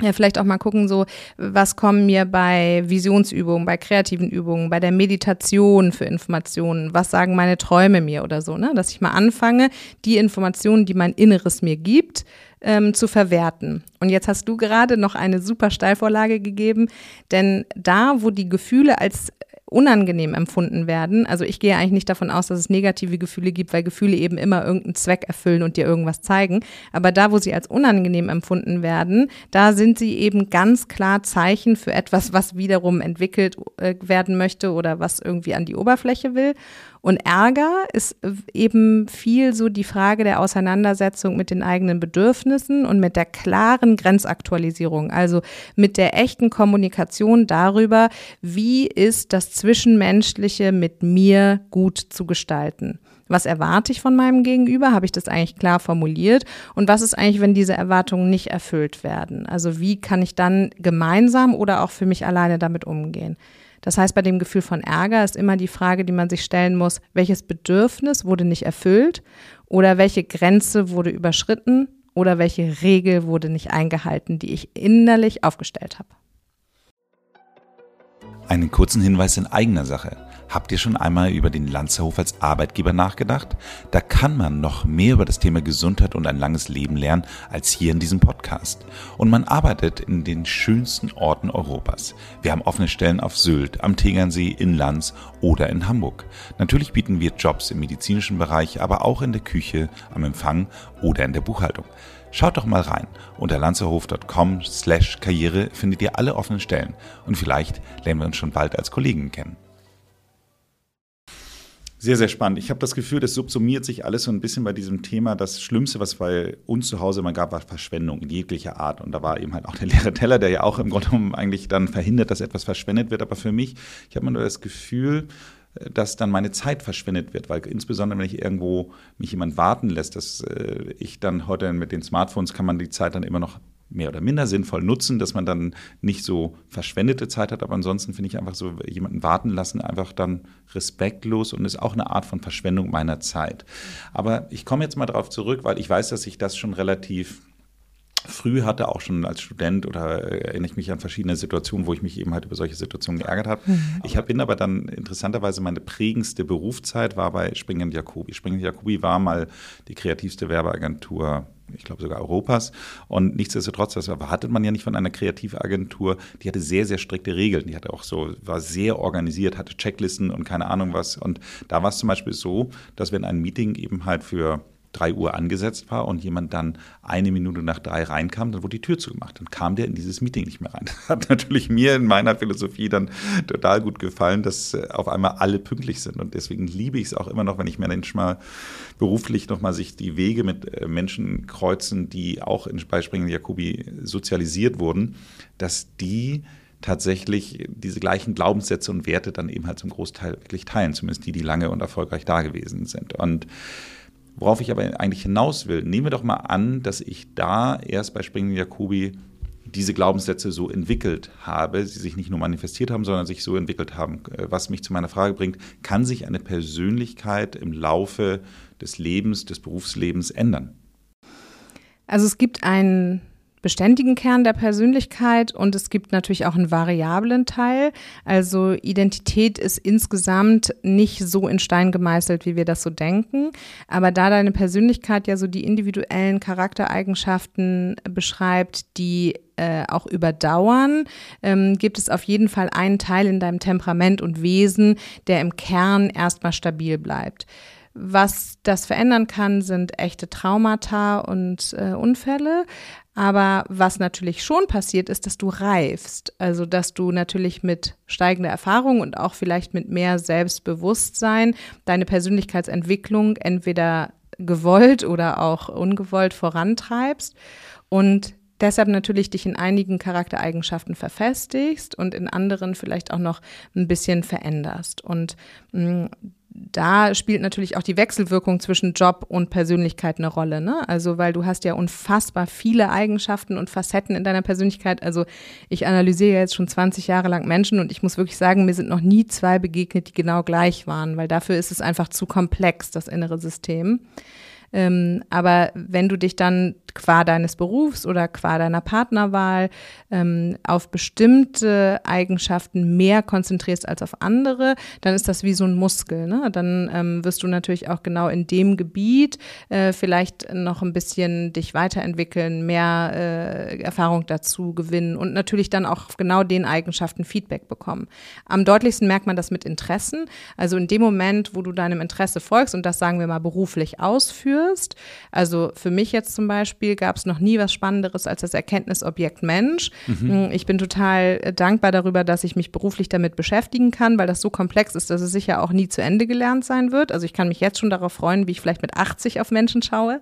ja, vielleicht auch mal gucken, so, was kommen mir bei Visionsübungen, bei kreativen Übungen, bei der Meditation für Informationen, was sagen meine Träume mir oder so, ne? Dass ich mal anfange, die Informationen, die mein Inneres mir gibt, ähm, zu verwerten. Und jetzt hast du gerade noch eine super Steilvorlage gegeben, denn da, wo die Gefühle als unangenehm empfunden werden. Also ich gehe eigentlich nicht davon aus, dass es negative Gefühle gibt, weil Gefühle eben immer irgendeinen Zweck erfüllen und dir irgendwas zeigen. Aber da, wo sie als unangenehm empfunden werden, da sind sie eben ganz klar Zeichen für etwas, was wiederum entwickelt äh, werden möchte oder was irgendwie an die Oberfläche will. Und Ärger ist eben viel so die Frage der Auseinandersetzung mit den eigenen Bedürfnissen und mit der klaren Grenzaktualisierung, also mit der echten Kommunikation darüber, wie ist das Zwischenmenschliche mit mir gut zu gestalten. Was erwarte ich von meinem Gegenüber? Habe ich das eigentlich klar formuliert? Und was ist eigentlich, wenn diese Erwartungen nicht erfüllt werden? Also wie kann ich dann gemeinsam oder auch für mich alleine damit umgehen? Das heißt, bei dem Gefühl von Ärger ist immer die Frage, die man sich stellen muss, welches Bedürfnis wurde nicht erfüllt oder welche Grenze wurde überschritten oder welche Regel wurde nicht eingehalten, die ich innerlich aufgestellt habe. Einen kurzen Hinweis in eigener Sache. Habt ihr schon einmal über den Lanzerhof als Arbeitgeber nachgedacht? Da kann man noch mehr über das Thema Gesundheit und ein langes Leben lernen als hier in diesem Podcast. Und man arbeitet in den schönsten Orten Europas. Wir haben offene Stellen auf Sylt, am Tegernsee, in Lanz oder in Hamburg. Natürlich bieten wir Jobs im medizinischen Bereich, aber auch in der Küche, am Empfang oder in der Buchhaltung. Schaut doch mal rein. Unter lanzerhof.com slash Karriere findet ihr alle offenen Stellen und vielleicht lernen wir uns schon bald als Kollegen kennen. Sehr, sehr spannend. Ich habe das Gefühl, das subsumiert sich alles so ein bisschen bei diesem Thema. Das Schlimmste, was bei uns zu Hause immer gab, war Verschwendung in jeglicher Art. Und da war eben halt auch der leere Teller, der ja auch im Grunde genommen eigentlich dann verhindert, dass etwas verschwendet wird. Aber für mich, ich habe immer nur das Gefühl, dass dann meine Zeit verschwendet wird, weil insbesondere wenn ich irgendwo mich jemand warten lässt, dass äh, ich dann heute mit den Smartphones kann man die Zeit dann immer noch mehr oder minder sinnvoll nutzen, dass man dann nicht so verschwendete Zeit hat. Aber ansonsten finde ich einfach so jemanden warten lassen, einfach dann respektlos und ist auch eine Art von Verschwendung meiner Zeit. Aber ich komme jetzt mal darauf zurück, weil ich weiß, dass ich das schon relativ früh hatte, auch schon als Student oder erinnere ich mich an verschiedene Situationen, wo ich mich eben halt über solche Situationen geärgert habe. Mhm. Ich hab, bin aber dann interessanterweise meine prägendste Berufszeit war bei Springen Jacobi. Springen Jacobi war mal die kreativste Werbeagentur ich glaube sogar Europas. Und nichtsdestotrotz, das erwartet man ja nicht von einer Kreativagentur. Die hatte sehr, sehr strikte Regeln. Die hatte auch so, war sehr organisiert, hatte Checklisten und keine Ahnung was. Und da war es zum Beispiel so, dass wenn ein Meeting eben halt für 3 Uhr angesetzt war und jemand dann eine Minute nach drei reinkam, dann wurde die Tür zugemacht. Dann kam der in dieses Meeting nicht mehr rein. Das hat natürlich mir in meiner Philosophie dann total gut gefallen, dass äh, auf einmal alle pünktlich sind. Und deswegen liebe ich es auch immer noch, wenn ich mir mal beruflich nochmal sich die Wege mit äh, Menschen kreuzen, die auch in Beispringen Jakobi sozialisiert wurden, dass die tatsächlich diese gleichen Glaubenssätze und Werte dann eben halt zum Großteil wirklich teilen, zumindest die, die lange und erfolgreich da gewesen sind. Und Worauf ich aber eigentlich hinaus will, nehmen wir doch mal an, dass ich da erst bei Springen Jacobi diese Glaubenssätze so entwickelt habe, sie sich nicht nur manifestiert haben, sondern sich so entwickelt haben. Äh, was mich zu meiner Frage bringt, kann sich eine Persönlichkeit im Laufe des Lebens, des Berufslebens ändern? Also es gibt einen beständigen Kern der Persönlichkeit und es gibt natürlich auch einen variablen Teil. Also Identität ist insgesamt nicht so in Stein gemeißelt, wie wir das so denken. Aber da deine Persönlichkeit ja so die individuellen Charaktereigenschaften beschreibt, die äh, auch überdauern, ähm, gibt es auf jeden Fall einen Teil in deinem Temperament und Wesen, der im Kern erstmal stabil bleibt. Was das verändern kann, sind echte Traumata und äh, Unfälle. Aber was natürlich schon passiert, ist, dass du reifst. Also, dass du natürlich mit steigender Erfahrung und auch vielleicht mit mehr Selbstbewusstsein deine Persönlichkeitsentwicklung entweder gewollt oder auch ungewollt vorantreibst. Und deshalb natürlich dich in einigen Charaktereigenschaften verfestigst und in anderen vielleicht auch noch ein bisschen veränderst. Und mh, mm, da spielt natürlich auch die Wechselwirkung zwischen Job und Persönlichkeit eine Rolle. Ne? Also, weil du hast ja unfassbar viele Eigenschaften und Facetten in deiner Persönlichkeit. Also, ich analysiere jetzt schon 20 Jahre lang Menschen und ich muss wirklich sagen, mir sind noch nie zwei begegnet, die genau gleich waren, weil dafür ist es einfach zu komplex, das innere System. Ähm, aber wenn du dich dann qua deines Berufs oder qua deiner Partnerwahl ähm, auf bestimmte Eigenschaften mehr konzentrierst als auf andere, dann ist das wie so ein Muskel. Ne? Dann ähm, wirst du natürlich auch genau in dem Gebiet äh, vielleicht noch ein bisschen dich weiterentwickeln, mehr äh, Erfahrung dazu gewinnen und natürlich dann auch genau den Eigenschaften Feedback bekommen. Am deutlichsten merkt man das mit Interessen. Also in dem Moment, wo du deinem Interesse folgst und das sagen wir mal beruflich ausführst, also für mich jetzt zum Beispiel, gab es noch nie was Spannenderes als das Erkenntnisobjekt Mensch. Mhm. Ich bin total äh, dankbar darüber, dass ich mich beruflich damit beschäftigen kann, weil das so komplex ist, dass es sicher auch nie zu Ende gelernt sein wird. Also ich kann mich jetzt schon darauf freuen, wie ich vielleicht mit 80 auf Menschen schaue.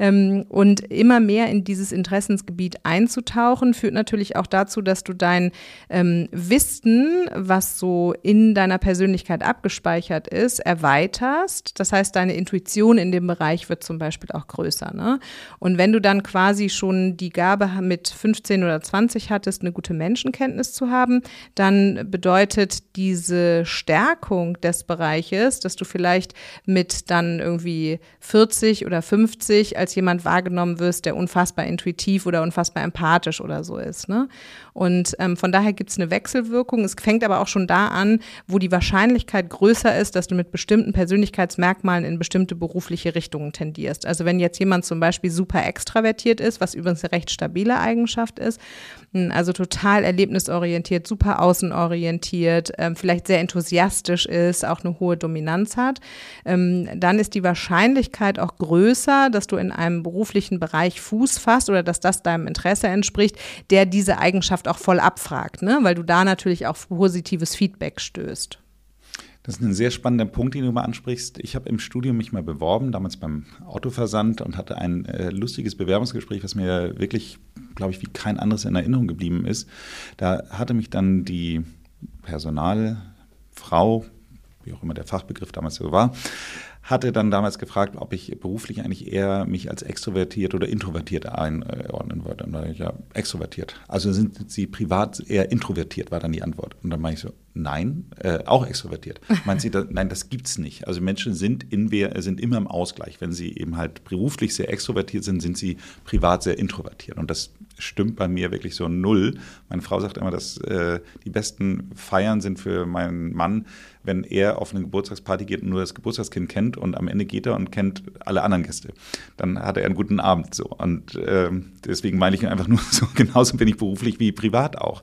Ähm, und immer mehr in dieses Interessensgebiet einzutauchen, führt natürlich auch dazu, dass du dein ähm, Wissen, was so in deiner Persönlichkeit abgespeichert ist, erweiterst. Das heißt, deine Intuition in dem Bereich wird zum Beispiel auch größer. Ne? Und wenn du dann quasi schon die Gabe mit 15 oder 20 hattest, eine gute Menschenkenntnis zu haben, dann bedeutet diese Stärkung des Bereiches, dass du vielleicht mit dann irgendwie 40 oder 50 als als jemand wahrgenommen wirst, der unfassbar intuitiv oder unfassbar empathisch oder so ist. Ne? Und ähm, von daher gibt es eine Wechselwirkung. Es fängt aber auch schon da an, wo die Wahrscheinlichkeit größer ist, dass du mit bestimmten Persönlichkeitsmerkmalen in bestimmte berufliche Richtungen tendierst. Also wenn jetzt jemand zum Beispiel super extravertiert ist, was übrigens eine recht stabile Eigenschaft ist, hm, also total erlebnisorientiert, super außenorientiert, ähm, vielleicht sehr enthusiastisch ist, auch eine hohe Dominanz hat, ähm, dann ist die Wahrscheinlichkeit auch größer, dass du in einem beruflichen Bereich Fuß fasst oder dass das deinem Interesse entspricht, der diese Eigenschaft auch voll abfragt, ne? weil du da natürlich auch positives Feedback stößt. Das ist ein sehr spannender Punkt, den du mal ansprichst. Ich habe im Studium mich mal beworben, damals beim Autoversand und hatte ein äh, lustiges Bewerbungsgespräch, was mir wirklich, glaube ich, wie kein anderes in Erinnerung geblieben ist. Da hatte mich dann die Personalfrau wie auch immer der Fachbegriff damals so war, hatte dann damals gefragt, ob ich beruflich eigentlich eher mich als extrovertiert oder introvertiert einordnen würde. Und dann ich ja extrovertiert. Also sind Sie privat eher introvertiert, war dann die Antwort. Und dann meine ich so, nein, äh, auch extrovertiert. Meint Sie, da, nein, das gibt's nicht. Also Menschen sind, in, sind immer im Ausgleich. Wenn sie eben halt beruflich sehr extrovertiert sind, sind sie privat sehr introvertiert. Und das stimmt bei mir wirklich so null. Meine Frau sagt immer, dass äh, die besten Feiern sind für meinen Mann, wenn er auf eine Geburtstagsparty geht und nur das Geburtstagskind kennt und am Ende geht er und kennt alle anderen Gäste. Dann hat er einen guten Abend so. Und äh, deswegen meine ich einfach nur *laughs* so, genauso bin ich beruflich wie privat auch.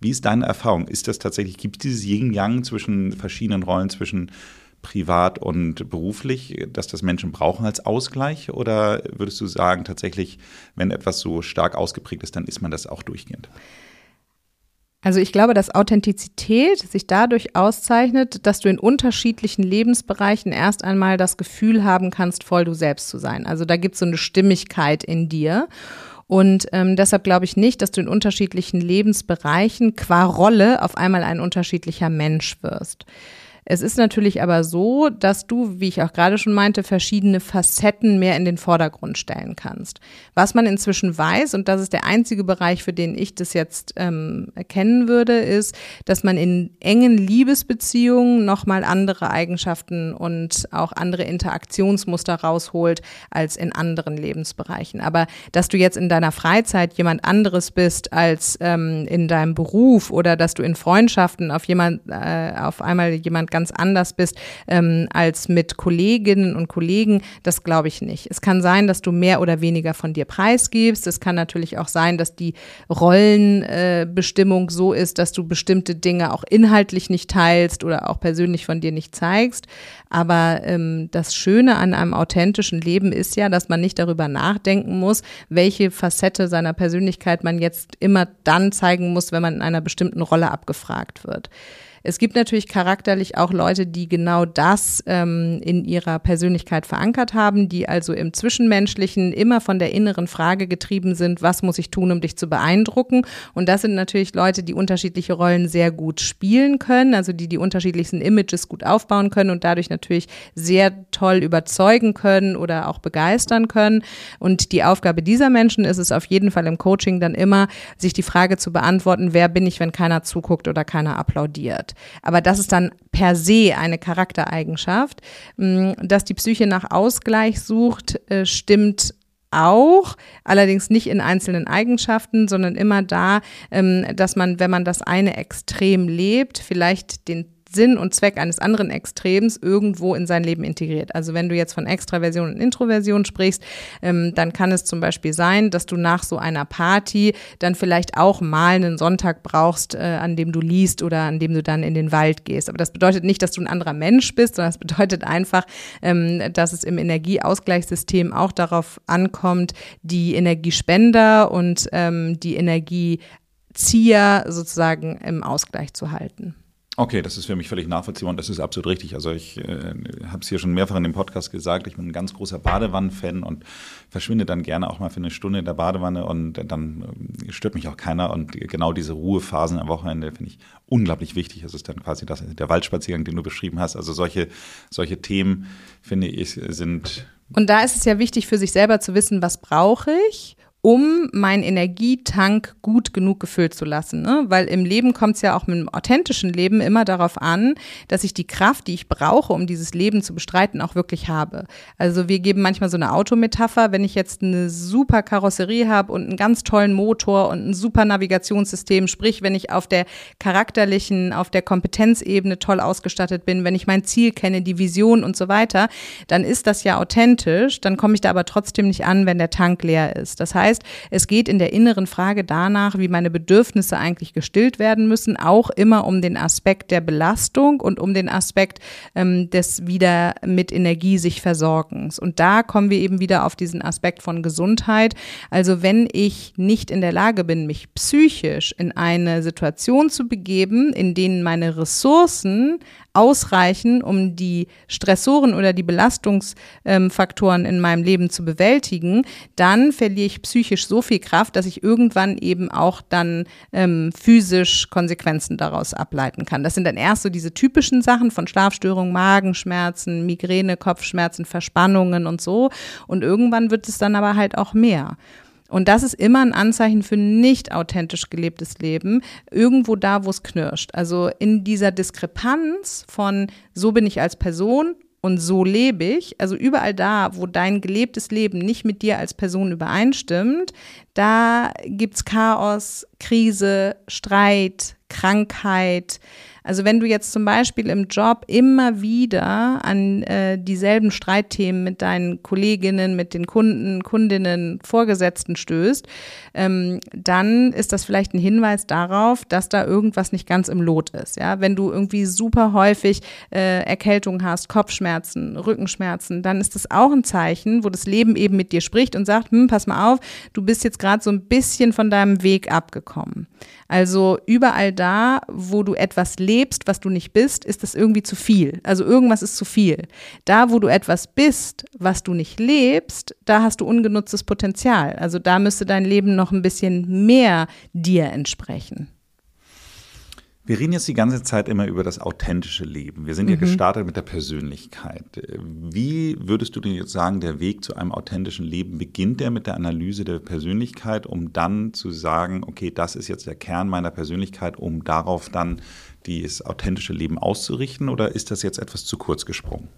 Wie ist deine Erfahrung? Ist das tatsächlich, gibt es dieses Yin-Yang zwischen verschiedenen Rollen, zwischen privat und beruflich, dass das Menschen brauchen als Ausgleich? Oder würdest du sagen, tatsächlich, wenn etwas so stark ausgeprägt ist, dann ist man das auch durchgehend? Also ich glaube, dass Authentizität sich dadurch auszeichnet, dass du in unterschiedlichen Lebensbereichen erst einmal das Gefühl haben kannst, voll du selbst zu sein. Also da gibt es so eine Stimmigkeit in dir. Und ähm, deshalb glaube ich nicht, dass du in unterschiedlichen Lebensbereichen qua Rolle auf einmal ein unterschiedlicher Mensch wirst. Es ist natürlich aber so, dass du, wie ich auch gerade schon meinte, verschiedene Facetten mehr in den Vordergrund stellen kannst. Was man inzwischen weiß, und das ist der einzige Bereich, für den ich das jetzt ähm, erkennen würde, ist, dass man in engen Liebesbeziehungen nochmal andere Eigenschaften und auch andere Interaktionsmuster rausholt als in anderen Lebensbereichen. Aber dass du jetzt in deiner Freizeit jemand anderes bist als ähm, in deinem Beruf oder dass du in Freundschaften auf jemand, äh, auf einmal jemand ganz ganz anders bist ähm, als mit Kolleginnen und Kollegen, das glaube ich nicht. Es kann sein, dass du mehr oder weniger von dir preisgibst. Es kann natürlich auch sein, dass die Rollenbestimmung äh, so ist, dass du bestimmte Dinge auch inhaltlich nicht teilst oder auch persönlich von dir nicht zeigst. Aber ähm, das Schöne an einem authentischen Leben ist ja, dass man nicht darüber nachdenken muss, welche Facette seiner Persönlichkeit man jetzt immer dann zeigen muss, wenn man in einer bestimmten Rolle abgefragt wird. Es gibt natürlich charakterlich auch Leute, die genau das ähm, in ihrer Persönlichkeit verankert haben, die also im Zwischenmenschlichen immer von der inneren Frage getrieben sind, was muss ich tun, um dich zu beeindrucken? Und das sind natürlich Leute, die unterschiedliche Rollen sehr gut spielen können, also die die unterschiedlichsten Images gut aufbauen können und dadurch natürlich sehr toll überzeugen können oder auch begeistern können. Und die Aufgabe dieser Menschen ist es auf jeden Fall im Coaching dann immer, sich die Frage zu beantworten, wer bin ich, wenn keiner zuguckt oder keiner applaudiert. Aber das ist dann per se eine Charaktereigenschaft. Mm, dass die Psyche nach Ausgleich sucht, äh, stimmt auch, allerdings nicht in einzelnen Eigenschaften, sondern immer da, ähm, dass man, wenn man das eine extrem lebt, vielleicht den Sinn und Zweck eines anderen Extrems irgendwo in sein Leben integriert. Also wenn du jetzt von Extraversion und Introversion sprichst, ähm, dann kann es zum Beispiel sein, dass du nach so einer Party dann vielleicht auch mal einen Sonntag brauchst, äh, an dem du liest oder an dem du dann in den Wald gehst. Aber das bedeutet nicht, dass du ein anderer Mensch bist, sondern es bedeutet einfach, ähm, dass es im Energieausgleichssystem auch darauf ankommt, die Energiespender und ähm, die Energiezieher sozusagen im Ausgleich zu halten. Okay, das ist für mich völlig nachvollziehbar und das ist absolut richtig. Also ich äh, habe es hier schon mehrfach in dem Podcast gesagt, ich bin ein ganz großer Badewannen-Fan und verschwinde dann gerne auch mal für eine Stunde in der Badewanne und dann äh, stört mich auch keiner. Und genau diese Ruhephasen am Wochenende finde ich unglaublich wichtig. Das ist dann quasi das, der Waldspaziergang, den du beschrieben hast. Also solche, solche Themen, finde ich, sind. Und da ist es ja wichtig für sich selber zu wissen, was brauche ich um meinen Energietank gut genug gefüllt zu lassen. Ne? Weil im Leben kommt es ja auch mit einem authentischen Leben immer darauf an, dass ich die Kraft, die ich brauche, um dieses Leben zu bestreiten, auch wirklich habe. Also wir geben manchmal so eine Autometapher, wenn ich jetzt eine super Karosserie habe und einen ganz tollen Motor und ein super Navigationssystem, sprich, wenn ich auf der charakterlichen, auf der Kompetenzebene toll ausgestattet bin, wenn ich mein Ziel kenne, die Vision und so weiter, dann ist das ja authentisch, dann komme ich da aber trotzdem nicht an, wenn der Tank leer ist. Das heißt, heißt, es geht in der inneren Frage danach, wie meine Bedürfnisse eigentlich gestillt werden müssen, auch immer um den Aspekt der Belastung und um den Aspekt ähm, des wieder mit Energie sich Versorgens. Und da kommen wir eben wieder auf diesen Aspekt von Gesundheit. Also wenn ich nicht in der Lage bin, mich psychisch in eine Situation zu begeben, in denen meine Ressourcen ausreichen, um die Stressoren oder die Belastungsfaktoren in meinem Leben zu bewältigen, dann verliere ich psychisch so viel Kraft, dass ich irgendwann eben auch dann ähm, physisch Konsequenzen daraus ableiten kann. Das sind dann erst so diese typischen Sachen von Schlafstörungen, Magenschmerzen, Migräne, Kopfschmerzen, Verspannungen und so. Und irgendwann wird es dann aber halt auch mehr. Und das ist immer ein Anzeichen für nicht authentisch gelebtes Leben, irgendwo da, wo es knirscht. Also in dieser Diskrepanz von so bin ich als Person und so lebe ich, also überall da, wo dein gelebtes Leben nicht mit dir als Person übereinstimmt, da gibt's Chaos, Krise, Streit, Krankheit, also wenn du jetzt zum Beispiel im Job immer wieder an äh, dieselben Streitthemen mit deinen Kolleginnen, mit den Kunden, Kundinnen, Vorgesetzten stößt, ähm, dann ist das vielleicht ein Hinweis darauf, dass da irgendwas nicht ganz im Lot ist. Ja, wenn du irgendwie super häufig äh, Erkältung hast, Kopfschmerzen, Rückenschmerzen, dann ist das auch ein Zeichen, wo das Leben eben mit dir spricht und sagt, hm, pass mal auf, du bist jetzt gerade so ein bisschen von deinem Weg abgekommen. Also überall da, wo du etwas lebst, was du nicht bist, ist das irgendwie zu viel. Also irgendwas ist zu viel. Da, wo du etwas bist, was du nicht lebst, da hast du ungenutztes Potenzial. Also da müsste dein Leben noch ein bisschen mehr dir entsprechen. Wir reden jetzt die ganze Zeit immer über das authentische Leben. Wir sind mhm. ja gestartet mit der Persönlichkeit. Wie würdest du denn jetzt sagen, der Weg zu einem authentischen Leben beginnt der mit der Analyse der Persönlichkeit, um dann zu sagen, okay, das ist jetzt der Kern meiner Persönlichkeit, um darauf dann das authentische Leben auszurichten? Oder ist das jetzt etwas zu kurz gesprungen?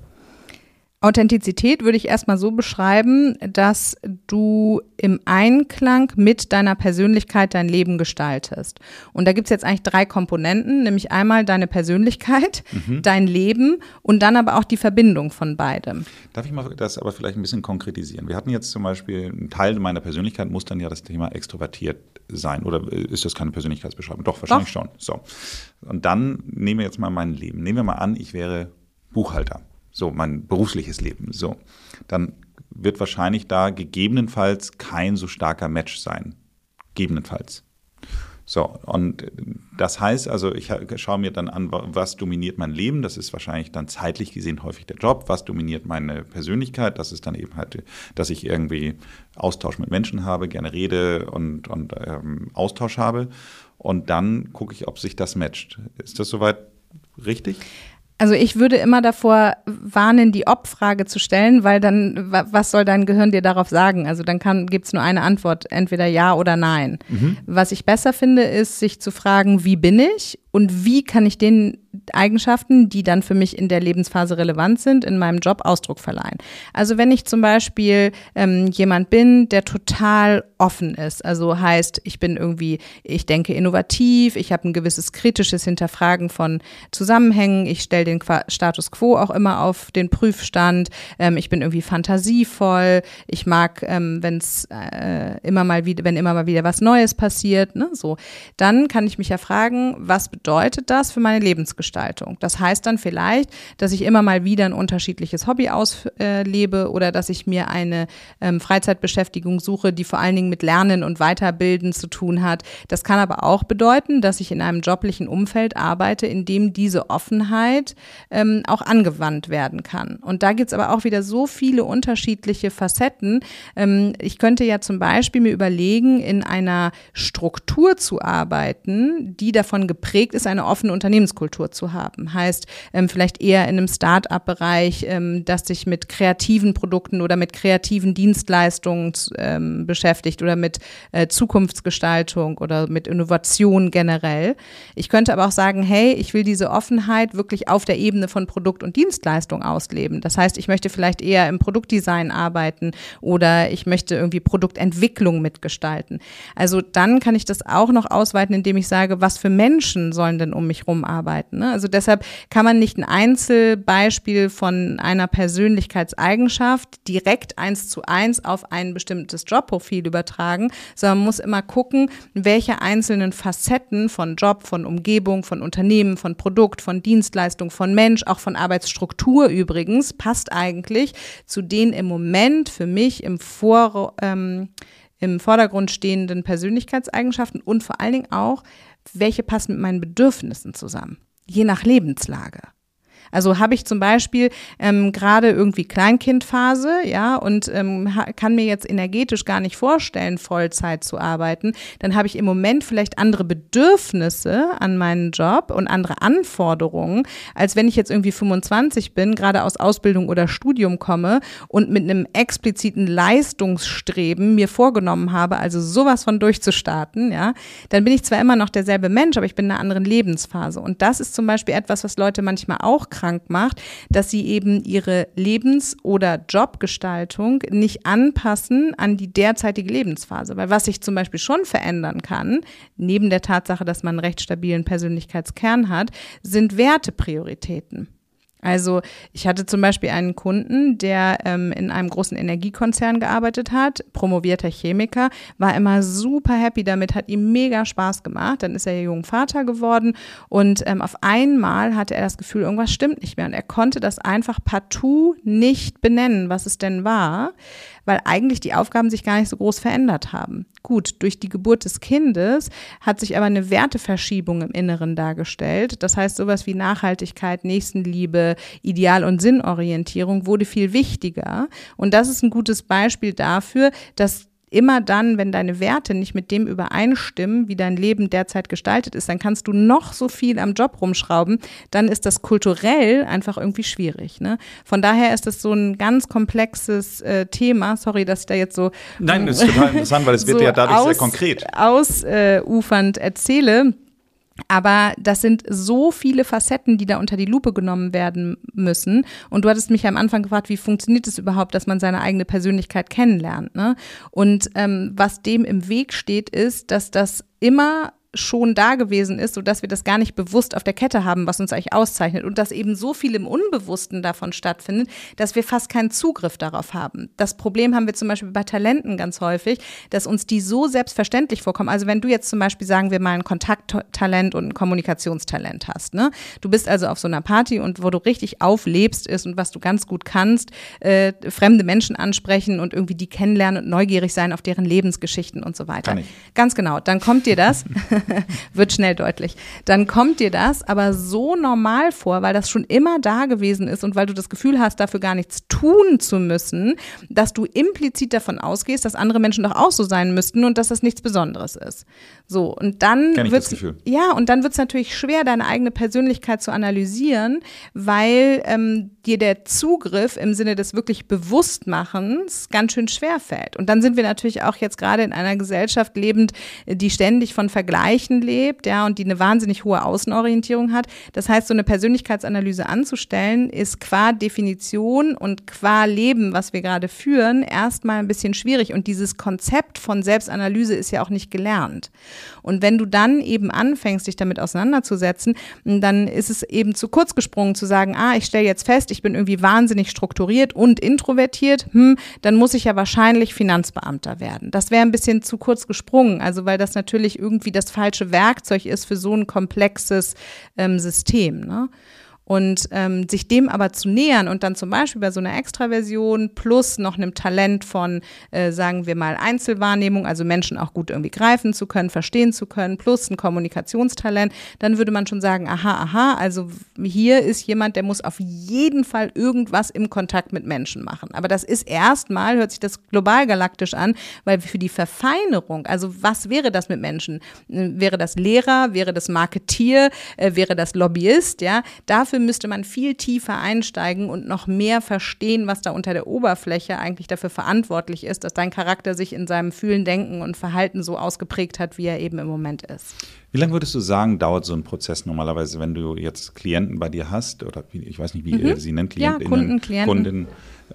Authentizität würde ich erstmal so beschreiben, dass du im Einklang mit deiner Persönlichkeit dein Leben gestaltest. Und da gibt's jetzt eigentlich drei Komponenten, nämlich einmal deine Persönlichkeit, mhm. dein Leben und dann aber auch die Verbindung von beidem. Darf ich mal das aber vielleicht ein bisschen konkretisieren? Wir hatten jetzt zum Beispiel, ein Teil meiner Persönlichkeit muss dann ja das Thema extrovertiert sein. Oder ist das keine Persönlichkeitsbeschreibung? Doch, wahrscheinlich Doch. schon. So. Und dann nehmen wir jetzt mal mein Leben. Nehmen wir mal an, ich wäre Buchhalter so mein berufliches Leben, so, dann wird wahrscheinlich da gegebenenfalls kein so starker Match sein. Gegebenenfalls. So, und das heißt also, ich schaue mir dann an, was dominiert mein Leben. Das ist wahrscheinlich dann zeitlich gesehen häufig der Job. Was dominiert meine Persönlichkeit? Das ist dann eben halt, dass ich irgendwie Austausch mit Menschen habe, gerne rede und, und ähm, Austausch habe. Und dann gucke ich, ob sich das matcht. Ist das soweit richtig? Also ich würde immer davor warnen, die Ob-Frage zu stellen, weil dann, was soll dein Gehirn dir darauf sagen? Also dann kann, gibt's nur eine Antwort, entweder ja oder nein. Mhm. Was ich besser finde, ist, sich zu fragen, wie bin ich und wie kann ich den Eigenschaften, die dann für mich in der Lebensphase relevant sind, in meinem Job Ausdruck verleihen. Also wenn ich zum Beispiel ähm, jemand bin, der total offen ist, also heißt, ich bin irgendwie, ich denke innovativ, ich habe ein gewisses kritisches Hinterfragen von Zusammenhängen, ich stelle den Qua Status quo auch immer auf den Prüfstand, ähm, ich bin irgendwie fantasievoll, ich mag, ähm, wenn es äh, immer mal wieder, wenn immer mal wieder was Neues passiert, ne, so, dann kann ich mich ja fragen, was bedeutet das für meine Lebensgestaltung? Das heißt dann vielleicht, dass ich immer mal wieder ein unterschiedliches Hobby auslebe oder dass ich mir eine ähm, Freizeitbeschäftigung suche, die vor allen Dingen mit Lernen und Weiterbilden zu tun hat. Das kann aber auch bedeuten, dass ich in einem joblichen Umfeld arbeite, in dem diese Offenheit ähm, auch angewandt werden kann. Und da gibt es aber auch wieder so viele unterschiedliche Facetten. Ähm, ich könnte ja zum Beispiel mir überlegen, in einer Struktur zu arbeiten, die davon geprägt Weg ist, eine offene Unternehmenskultur zu haben. Heißt, ähm, vielleicht eher in einem Start-up-Bereich, ähm, das sich mit kreativen Produkten oder mit kreativen Dienstleistungen ähm, beschäftigt oder mit äh, Zukunftsgestaltung oder mit Innovation generell. Ich könnte aber auch sagen, hey, ich will diese Offenheit wirklich auf der Ebene von Produkt und Dienstleistung ausleben. Das heißt, ich möchte vielleicht eher im Produktdesign arbeiten oder ich möchte irgendwie Produktentwicklung mitgestalten. Also dann kann ich das auch noch ausweiten, indem ich sage, was für Menschen sollen denn um mich rum arbeiten? Ne? Also deshalb kann man nicht ein Einzelbeispiel von einer Persönlichkeitseigenschaft direkt eins zu eins auf ein bestimmtes Jobprofil übertragen, sondern man muss immer gucken, welche einzelnen Facetten von Job, von Umgebung, von Unternehmen, von Produkt, von Dienstleistung, von Mensch, auch von Arbeitsstruktur übrigens, passt eigentlich zu den im Moment für mich im Vor, ähm, im Vordergrund stehenden Persönlichkeitseigenschaften und vor allen Dingen auch, welche passen mit meinen Bedürfnissen zusammen, je nach Lebenslage. Also habe ich zum Beispiel ähm, gerade irgendwie Kleinkindphase, ja, und ähm, kann mir jetzt energetisch gar nicht vorstellen, Vollzeit zu arbeiten, dann habe ich im Moment vielleicht andere Bedürfnisse an meinen Job und andere Anforderungen, als wenn ich jetzt irgendwie 25 bin, gerade aus Ausbildung oder Studium komme und mit einem expliziten Leistungsstreben mir vorgenommen habe, also sowas von durchzustarten, ja, dann bin ich zwar immer noch derselbe Mensch, aber ich bin in einer anderen Lebensphase. Und das ist zum Beispiel etwas, was Leute manchmal auch krank macht, dass sie eben ihre Lebens- oder Jobgestaltung nicht anpassen an die derzeitige Lebensphase. Weil was sich zum Beispiel schon verändern kann, neben der Tatsache, dass man einen recht stabilen Persönlichkeitskern hat, sind Werteprioritäten. Also ich hatte zum Beispiel einen Kunden, der ähm, in einem großen Energiekonzern gearbeitet hat, promovierter Chemiker, war immer super happy damit, hat ihm mega Spaß gemacht. Dann ist er jungen Vater geworden und ähm, auf einmal hatte er das Gefühl, irgendwas stimmt nicht mehr und er konnte das einfach partout nicht benennen, was es denn war weil eigentlich die Aufgaben sich gar nicht so groß verändert haben. Gut, durch die Geburt des Kindes hat sich aber eine Werteverschiebung im Inneren dargestellt. Das heißt, sowas wie Nachhaltigkeit, Nächstenliebe, Ideal- und Sinnorientierung wurde viel wichtiger. Und das ist ein gutes Beispiel dafür, dass immer dann, wenn deine Werte nicht mit dem übereinstimmen, wie dein Leben derzeit gestaltet ist, dann kannst du noch so viel am Job rumschrauben, dann ist das kulturell einfach irgendwie schwierig. Ne? Von daher ist das so ein ganz komplexes äh, Thema. Sorry, dass ich da jetzt so. Nein, das ist total interessant, weil es wird *laughs* so ja dadurch aus, sehr konkret. Ausufernd äh, erzähle. Aber das sind so viele Facetten, die da unter die Lupe genommen werden müssen. Und du hattest mich ja am Anfang gefragt, wie funktioniert es überhaupt, dass man seine eigene Persönlichkeit kennenlernt. Ne? Und ähm, was dem im Weg steht, ist, dass das immer schon da gewesen ist, sodass wir das gar nicht bewusst auf der Kette haben, was uns eigentlich auszeichnet und dass eben so viel im Unbewussten davon stattfindet, dass wir fast keinen Zugriff darauf haben. Das Problem haben wir zum Beispiel bei Talenten ganz häufig, dass uns die so selbstverständlich vorkommen. Also wenn du jetzt zum Beispiel, sagen wir mal, ein Kontakttalent und ein Kommunikationstalent hast, ne? Du bist also auf so einer Party und wo du richtig auflebst ist und was du ganz gut kannst, äh, fremde Menschen ansprechen und irgendwie die kennenlernen und neugierig sein auf deren Lebensgeschichten und so weiter. Kann ich. Ganz genau. Dann kommt dir das. *laughs* *laughs* wird schnell deutlich. Dann kommt dir das aber so normal vor, weil das schon immer da gewesen ist und weil du das Gefühl hast, dafür gar nichts tun zu müssen, dass du implizit davon ausgehst, dass andere Menschen doch auch so sein müssten und dass das nichts Besonderes ist. So, und dann wird ja, und dann wird es natürlich schwer, deine eigene Persönlichkeit zu analysieren, weil ähm, dir der Zugriff im Sinne des wirklich Bewusstmachens ganz schön schwer fällt. Und dann sind wir natürlich auch jetzt gerade in einer Gesellschaft lebend, die ständig von Vergleichen lebt, ja, und die eine wahnsinnig hohe Außenorientierung hat. Das heißt, so eine Persönlichkeitsanalyse anzustellen, ist qua Definition und qua Leben, was wir gerade führen, erstmal ein bisschen schwierig. Und dieses Konzept von Selbstanalyse ist ja auch nicht gelernt. Und wenn du dann eben anfängst, dich damit auseinanderzusetzen, dann ist es eben zu kurz gesprungen zu sagen, ah, ich stelle jetzt fest, ich bin irgendwie wahnsinnig strukturiert und introvertiert, hm, dann muss ich ja wahrscheinlich Finanzbeamter werden. Das wäre ein bisschen zu kurz gesprungen, also weil das natürlich irgendwie das falsche Werkzeug ist für so ein komplexes ähm, System. Ne? Und ähm, sich dem aber zu nähern und dann zum Beispiel bei so einer Extraversion plus noch einem Talent von, äh, sagen wir mal, Einzelwahrnehmung, also Menschen auch gut irgendwie greifen zu können, verstehen zu können, plus ein Kommunikationstalent, dann würde man schon sagen, aha, aha, also hier ist jemand, der muss auf jeden Fall irgendwas im Kontakt mit Menschen machen. Aber das ist erstmal, hört sich das global galaktisch an, weil für die Verfeinerung, also was wäre das mit Menschen? Äh, wäre das Lehrer, wäre das Marketier, äh, wäre das Lobbyist, ja? Dafür müsste man viel tiefer einsteigen und noch mehr verstehen, was da unter der Oberfläche eigentlich dafür verantwortlich ist, dass dein Charakter sich in seinem Fühlen, Denken und Verhalten so ausgeprägt hat, wie er eben im Moment ist. Wie lange würdest du sagen, dauert so ein Prozess normalerweise, wenn du jetzt Klienten bei dir hast oder ich weiß nicht, wie mhm. ihr sie nennt, Klientinnen, ja, Kunden, Klienten. Kunden,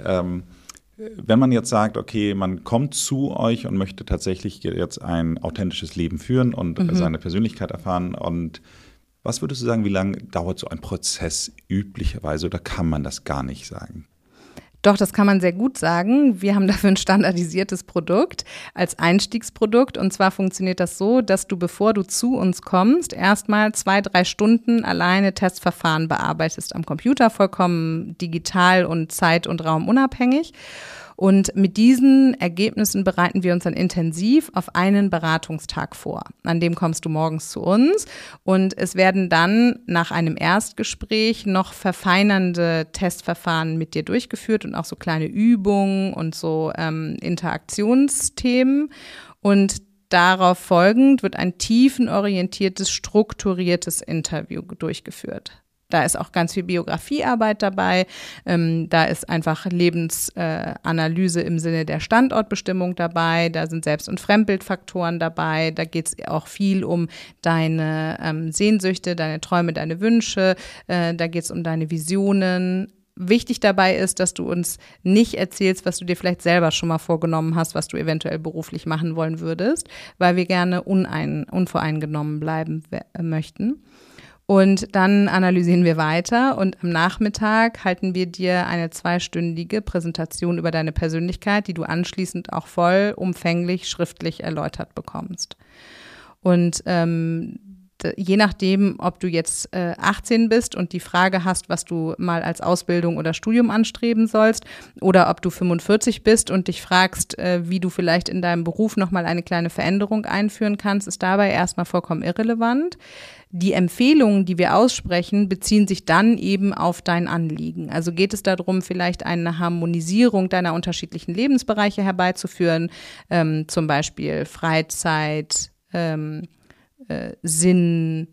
ähm, wenn man jetzt sagt, okay, man kommt zu euch und möchte tatsächlich jetzt ein authentisches Leben führen und mhm. seine Persönlichkeit erfahren und was würdest du sagen, wie lange dauert so ein Prozess üblicherweise oder kann man das gar nicht sagen? Doch, das kann man sehr gut sagen. Wir haben dafür ein standardisiertes Produkt als Einstiegsprodukt. Und zwar funktioniert das so, dass du, bevor du zu uns kommst, erstmal zwei, drei Stunden alleine Testverfahren bearbeitest am Computer, vollkommen digital und zeit- und raumunabhängig. Und mit diesen Ergebnissen bereiten wir uns dann intensiv auf einen Beratungstag vor. An dem kommst du morgens zu uns und es werden dann nach einem Erstgespräch noch verfeinernde Testverfahren mit dir durchgeführt und auch so kleine Übungen und so ähm, Interaktionsthemen. Und darauf folgend wird ein tiefenorientiertes, strukturiertes Interview durchgeführt. Da ist auch ganz viel Biografiearbeit dabei. Ähm, da ist einfach Lebensanalyse äh, im Sinne der Standortbestimmung dabei. Da sind Selbst- und Fremdbildfaktoren dabei. Da geht es auch viel um deine ähm, Sehnsüchte, deine Träume, deine Wünsche. Äh, da geht es um deine Visionen. Wichtig dabei ist, dass du uns nicht erzählst, was du dir vielleicht selber schon mal vorgenommen hast, was du eventuell beruflich machen wollen würdest, weil wir gerne unein, unvoreingenommen bleiben möchten. Und dann analysieren wir weiter und am Nachmittag halten wir dir eine zweistündige Präsentation über deine Persönlichkeit, die du anschließend auch vollumfänglich schriftlich erläutert bekommst. Und ähm, je nachdem, ob du jetzt äh, 18 bist und die Frage hast, was du mal als Ausbildung oder Studium anstreben sollst, oder ob du 45 bist und dich fragst, äh, wie du vielleicht in deinem Beruf nochmal eine kleine Veränderung einführen kannst, ist dabei erstmal vollkommen irrelevant. Die Empfehlungen, die wir aussprechen, beziehen sich dann eben auf dein Anliegen. Also geht es darum, vielleicht eine Harmonisierung deiner unterschiedlichen Lebensbereiche herbeizuführen, ähm, zum Beispiel Freizeit, ähm, äh, Sinn,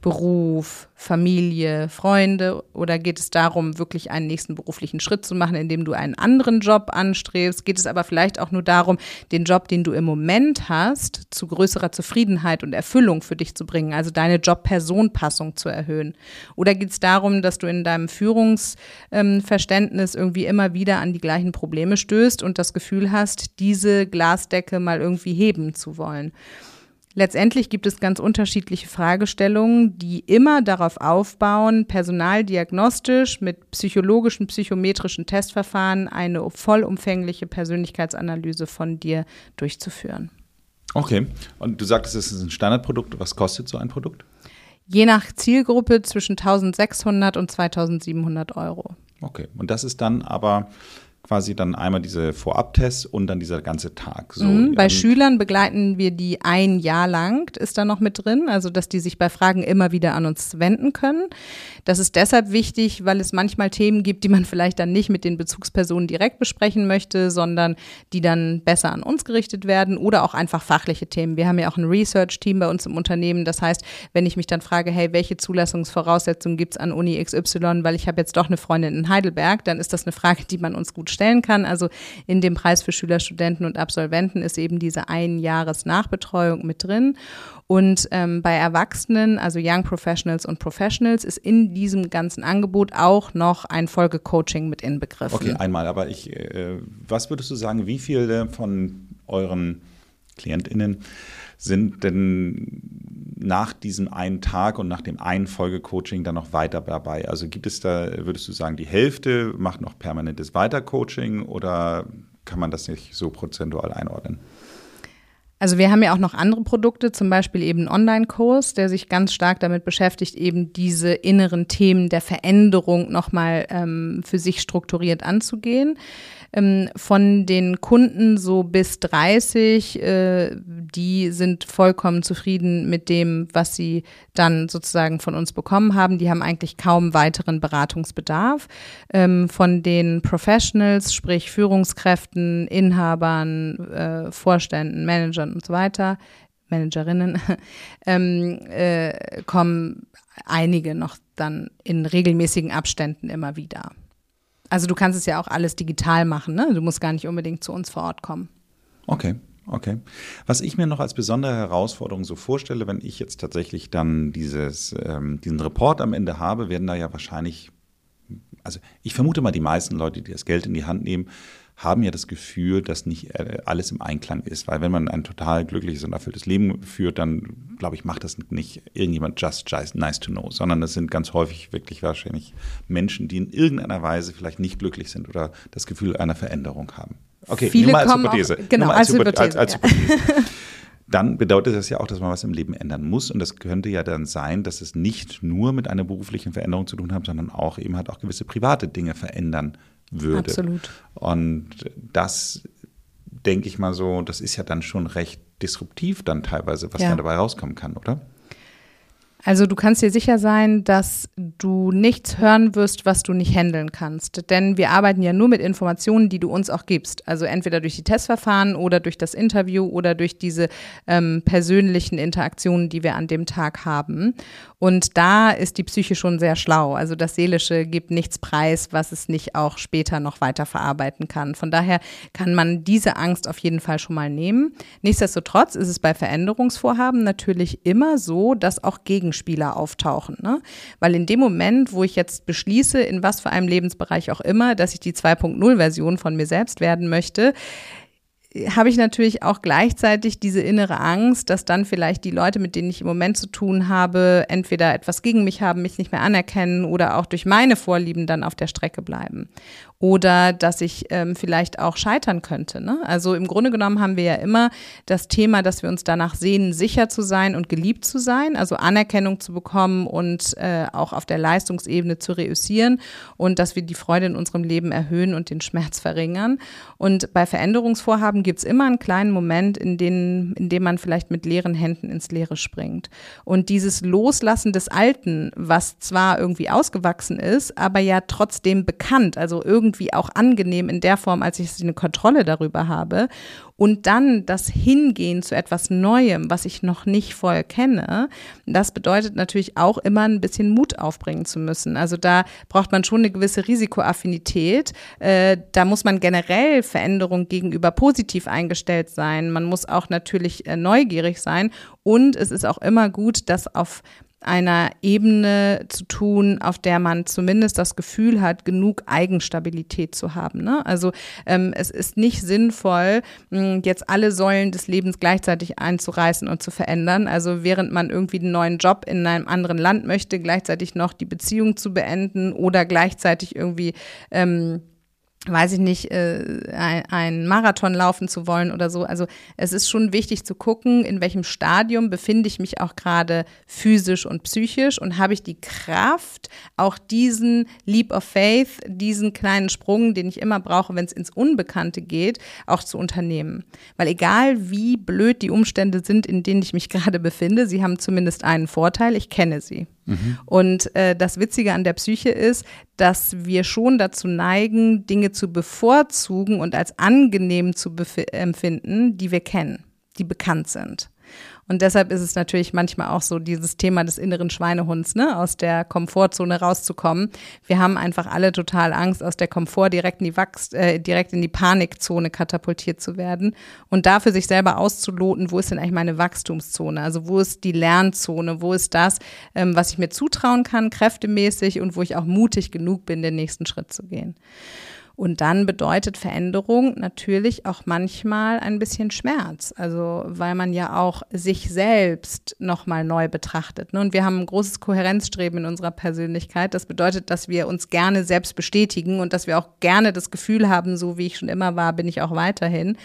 Beruf, Familie, Freunde oder geht es darum, wirklich einen nächsten beruflichen Schritt zu machen, indem du einen anderen Job anstrebst? Geht es aber vielleicht auch nur darum, den Job, den du im Moment hast, zu größerer Zufriedenheit und Erfüllung für dich zu bringen, also deine Job-Person-Passung zu erhöhen? Oder geht es darum, dass du in deinem Führungsverständnis ähm, irgendwie immer wieder an die gleichen Probleme stößt und das Gefühl hast, diese Glasdecke mal irgendwie heben zu wollen? Letztendlich gibt es ganz unterschiedliche Fragestellungen, die immer darauf aufbauen, personaldiagnostisch mit psychologischen, psychometrischen Testverfahren eine vollumfängliche Persönlichkeitsanalyse von dir durchzuführen. Okay. Und du sagtest, es ist ein Standardprodukt. Was kostet so ein Produkt? Je nach Zielgruppe zwischen 1600 und 2700 Euro. Okay. Und das ist dann aber quasi dann einmal diese Vorabtests und dann dieser ganze Tag. So, mhm, bei Schülern begleiten wir die ein Jahr lang, ist da noch mit drin, also dass die sich bei Fragen immer wieder an uns wenden können. Das ist deshalb wichtig, weil es manchmal Themen gibt, die man vielleicht dann nicht mit den Bezugspersonen direkt besprechen möchte, sondern die dann besser an uns gerichtet werden oder auch einfach fachliche Themen. Wir haben ja auch ein Research-Team bei uns im Unternehmen. Das heißt, wenn ich mich dann frage, hey, welche Zulassungsvoraussetzungen gibt es an Uni XY, weil ich habe jetzt doch eine Freundin in Heidelberg, dann ist das eine Frage, die man uns gut stellen kann. Also in dem Preis für Schüler, Studenten und Absolventen ist eben diese Ein-Jahres-Nachbetreuung mit drin. Und ähm, bei Erwachsenen, also Young Professionals und Professionals, ist in diesem ganzen Angebot auch noch ein Folgecoaching mit inbegriffen. Okay, einmal, aber ich, äh, was würdest du sagen, wie viele von euren KlientInnen sind denn nach diesem einen Tag und nach dem einen Folgecoaching dann noch weiter dabei? Also gibt es da, würdest du sagen, die Hälfte macht noch permanentes Weitercoaching oder kann man das nicht so prozentual einordnen? Also wir haben ja auch noch andere Produkte, zum Beispiel eben einen Online-Kurs, der sich ganz stark damit beschäftigt, eben diese inneren Themen der Veränderung nochmal ähm, für sich strukturiert anzugehen ähm, von den Kunden so bis 30, äh, die sind vollkommen zufrieden mit dem, was sie dann sozusagen von uns bekommen haben. Die haben eigentlich kaum weiteren Beratungsbedarf. Ähm, von den Professionals, sprich Führungskräften, Inhabern, äh, Vorständen, Managern und so weiter, Managerinnen, *laughs* ähm, äh, kommen einige noch dann in regelmäßigen Abständen immer wieder. Also du kannst es ja auch alles digital machen, ne? Du musst gar nicht unbedingt zu uns vor Ort kommen. Okay. Okay. Was ich mir noch als besondere Herausforderung so vorstelle, wenn ich jetzt tatsächlich dann dieses, ähm, diesen Report am Ende habe, werden da ja wahrscheinlich, also ich vermute mal, die meisten Leute, die das Geld in die Hand nehmen, haben ja das Gefühl, dass nicht äh, alles im Einklang ist. Weil wenn man ein total glückliches und erfülltes Leben führt, dann glaube ich, macht das nicht irgendjemand just nice to know, sondern das sind ganz häufig wirklich wahrscheinlich Menschen, die in irgendeiner Weise vielleicht nicht glücklich sind oder das Gefühl einer Veränderung haben. Okay, Viele nur mal als Hypothese. Auch, genau, als, als, Hypothese. Als, als ja. Hypothese. dann bedeutet das ja auch, dass man was im Leben ändern muss. Und das könnte ja dann sein, dass es nicht nur mit einer beruflichen Veränderung zu tun hat, sondern auch eben halt auch gewisse private Dinge verändern würde. Absolut. Und das denke ich mal so, das ist ja dann schon recht disruptiv dann teilweise, was ja. dann dabei rauskommen kann, oder? Also du kannst dir sicher sein, dass du nichts hören wirst, was du nicht handeln kannst. Denn wir arbeiten ja nur mit Informationen, die du uns auch gibst. Also entweder durch die Testverfahren oder durch das Interview oder durch diese ähm, persönlichen Interaktionen, die wir an dem Tag haben. Und da ist die Psyche schon sehr schlau. Also das Seelische gibt nichts preis, was es nicht auch später noch weiter verarbeiten kann. Von daher kann man diese Angst auf jeden Fall schon mal nehmen. Nichtsdestotrotz ist es bei Veränderungsvorhaben natürlich immer so, dass auch gegen Gegenspieler auftauchen. Ne? Weil in dem Moment, wo ich jetzt beschließe, in was für einem Lebensbereich auch immer, dass ich die 2.0-Version von mir selbst werden möchte, habe ich natürlich auch gleichzeitig diese innere Angst, dass dann vielleicht die Leute, mit denen ich im Moment zu tun habe, entweder etwas gegen mich haben, mich nicht mehr anerkennen oder auch durch meine Vorlieben dann auf der Strecke bleiben oder dass ich ähm, vielleicht auch scheitern könnte. Ne? Also im Grunde genommen haben wir ja immer das Thema, dass wir uns danach sehen, sicher zu sein und geliebt zu sein, also Anerkennung zu bekommen und äh, auch auf der Leistungsebene zu reüssieren und dass wir die Freude in unserem Leben erhöhen und den Schmerz verringern. Und bei Veränderungsvorhaben gibt es immer einen kleinen Moment, in, den, in dem man vielleicht mit leeren Händen ins Leere springt. Und dieses Loslassen des Alten, was zwar irgendwie ausgewachsen ist, aber ja trotzdem bekannt, also irgendwie irgendwie auch angenehm in der Form, als ich eine Kontrolle darüber habe. Und dann das Hingehen zu etwas Neuem, was ich noch nicht voll kenne, das bedeutet natürlich auch immer ein bisschen Mut aufbringen zu müssen. Also da braucht man schon eine gewisse Risikoaffinität. Äh, da muss man generell Veränderung gegenüber positiv eingestellt sein. Man muss auch natürlich äh, neugierig sein. Und es ist auch immer gut, das auf einer Ebene zu tun, auf der man zumindest das Gefühl hat, genug Eigenstabilität zu haben. Ne? Also ähm, es ist nicht sinnvoll, mh, jetzt alle Säulen des Lebens gleichzeitig einzureißen und zu verändern. Also während man irgendwie einen neuen Job in einem anderen Land möchte, gleichzeitig noch die Beziehung zu beenden oder gleichzeitig irgendwie ähm, weiß ich nicht, äh, ein, Marathon laufen zu wollen oder so. Also es ist schon wichtig zu gucken, in welchem Stadium befinde ich mich auch gerade physisch und psychisch und habe ich die Kraft, auch diesen Leap of Faith, diesen kleinen Sprung, den ich immer brauche, wenn es ins Unbekannte geht, auch zu unternehmen. Weil egal wie blöd die Umstände sind, in denen ich mich *laughs* gerade befinde, sie haben zumindest einen Vorteil, ich kenne sie. Und äh, das Witzige an der Psyche ist, dass wir schon dazu neigen, Dinge zu bevorzugen und als angenehm zu empfinden, die wir kennen, die bekannt sind. Und deshalb ist es natürlich manchmal auch so dieses Thema des inneren Schweinehunds, ne, aus der Komfortzone rauszukommen. Wir haben einfach alle total Angst, aus der Komfort direkt in die Wachs äh, direkt in die Panikzone katapultiert zu werden und dafür sich selber auszuloten, wo ist denn eigentlich meine Wachstumszone? Also wo ist die Lernzone? Wo ist das, ähm, was ich mir zutrauen kann, kräftemäßig und wo ich auch mutig genug bin, den nächsten Schritt zu gehen? Und dann bedeutet Veränderung natürlich auch manchmal ein bisschen Schmerz. Also, weil man ja auch sich selbst nochmal neu betrachtet. Ne? Und wir haben ein großes Kohärenzstreben in unserer Persönlichkeit. Das bedeutet, dass wir uns gerne selbst bestätigen und dass wir auch gerne das Gefühl haben, so wie ich schon immer war, bin ich auch weiterhin.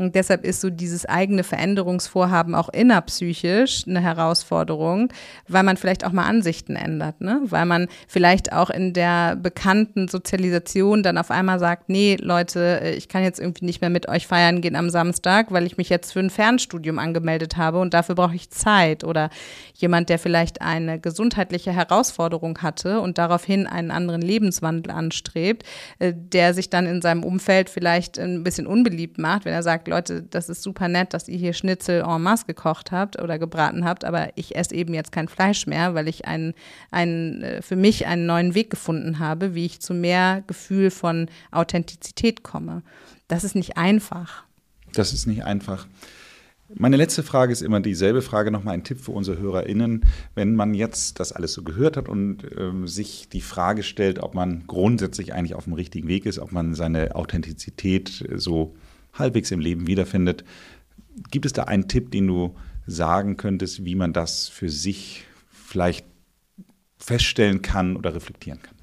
Und deshalb ist so dieses eigene Veränderungsvorhaben auch innerpsychisch eine Herausforderung, weil man vielleicht auch mal Ansichten ändert, ne? Weil man vielleicht auch in der bekannten Sozialisation dann auf einmal sagt, nee, Leute, ich kann jetzt irgendwie nicht mehr mit euch feiern gehen am Samstag, weil ich mich jetzt für ein Fernstudium angemeldet habe und dafür brauche ich Zeit. Oder jemand, der vielleicht eine gesundheitliche Herausforderung hatte und daraufhin einen anderen Lebenswandel anstrebt, äh, der sich dann in seinem Umfeld vielleicht ein bisschen unbeliebt macht, wenn er sagt, Leute, das ist super nett, dass ihr hier Schnitzel en masse gekocht habt oder gebraten habt, aber ich esse eben jetzt kein Fleisch mehr, weil ich einen, einen, äh, für mich einen neuen Weg gefunden habe, wie ich zu mehr Gefühl von Authentizität komme. Das ist nicht einfach. Das ist nicht einfach. Meine letzte Frage ist immer dieselbe Frage, nochmal ein Tipp für unsere HörerInnen. Wenn man jetzt das alles so gehört hat und ähm, sich die Frage stellt, ob man grundsätzlich eigentlich auf dem richtigen Weg ist, ob man seine Authentizität so halbwegs im Leben wiederfindet. Gibt es da einen Tipp, den du sagen könntest, wie man das für sich vielleicht feststellen kann oder reflektieren kann?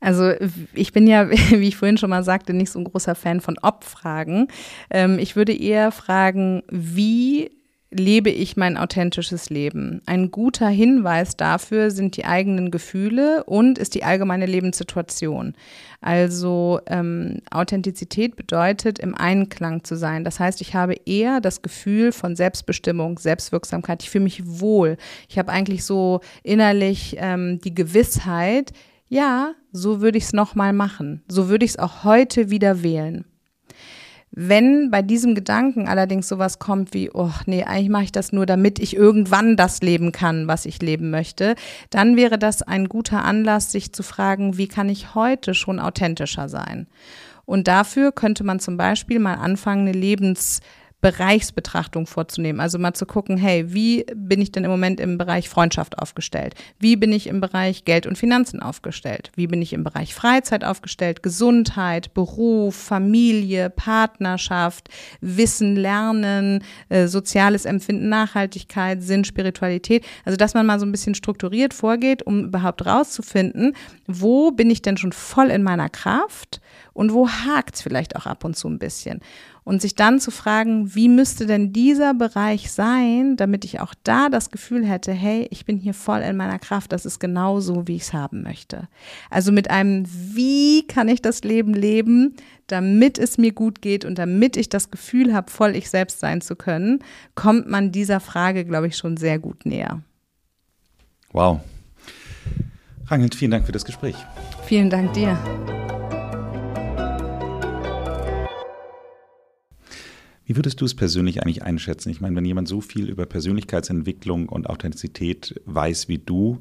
Also ich bin ja, *laughs* wie ich vorhin schon mal sagte, nicht so ein großer Fan von Ob-Fragen. Ähm, ich würde eher fragen, wie lebe ich mein authentisches Leben? Ein guter Hinweis dafür sind die eigenen Gefühle und ist die allgemeine Lebenssituation. Also ähm, Authentizität bedeutet, im Einklang zu sein. Das heißt, ich habe eher das Gefühl von Selbstbestimmung, Selbstwirksamkeit. Ich fühle mich wohl. Ich habe eigentlich so innerlich ähm, die Gewissheit, ja, so würde ich es nochmal machen. So würde ich es auch heute wieder wählen. Wenn bei diesem Gedanken allerdings sowas kommt wie, oh nee, eigentlich mache ich das nur, damit ich irgendwann das leben kann, was ich leben möchte, dann wäre das ein guter Anlass, sich zu fragen, wie kann ich heute schon authentischer sein? Und dafür könnte man zum Beispiel mal anfangen, eine Lebens Bereichsbetrachtung vorzunehmen. Also mal zu gucken, hey, wie bin ich denn im Moment im Bereich Freundschaft aufgestellt? Wie bin ich im Bereich Geld und Finanzen aufgestellt? Wie bin ich im Bereich Freizeit aufgestellt? Gesundheit, Beruf, Familie, Partnerschaft, Wissen, Lernen, äh, soziales Empfinden, Nachhaltigkeit, Sinn, Spiritualität. Also, dass man mal so ein bisschen strukturiert vorgeht, um überhaupt rauszufinden, wo bin ich denn schon voll in meiner Kraft und wo hakt es vielleicht auch ab und zu ein bisschen und sich dann zu fragen, wie müsste denn dieser Bereich sein, damit ich auch da das Gefühl hätte, hey, ich bin hier voll in meiner Kraft, das ist genau so, wie ich es haben möchte. Also mit einem, wie kann ich das Leben leben, damit es mir gut geht und damit ich das Gefühl habe, voll ich selbst sein zu können, kommt man dieser Frage, glaube ich, schon sehr gut näher. Wow. Rangelt, vielen Dank für das Gespräch. Vielen Dank dir. Wie würdest du es persönlich eigentlich einschätzen? Ich meine, wenn jemand so viel über Persönlichkeitsentwicklung und Authentizität weiß wie du,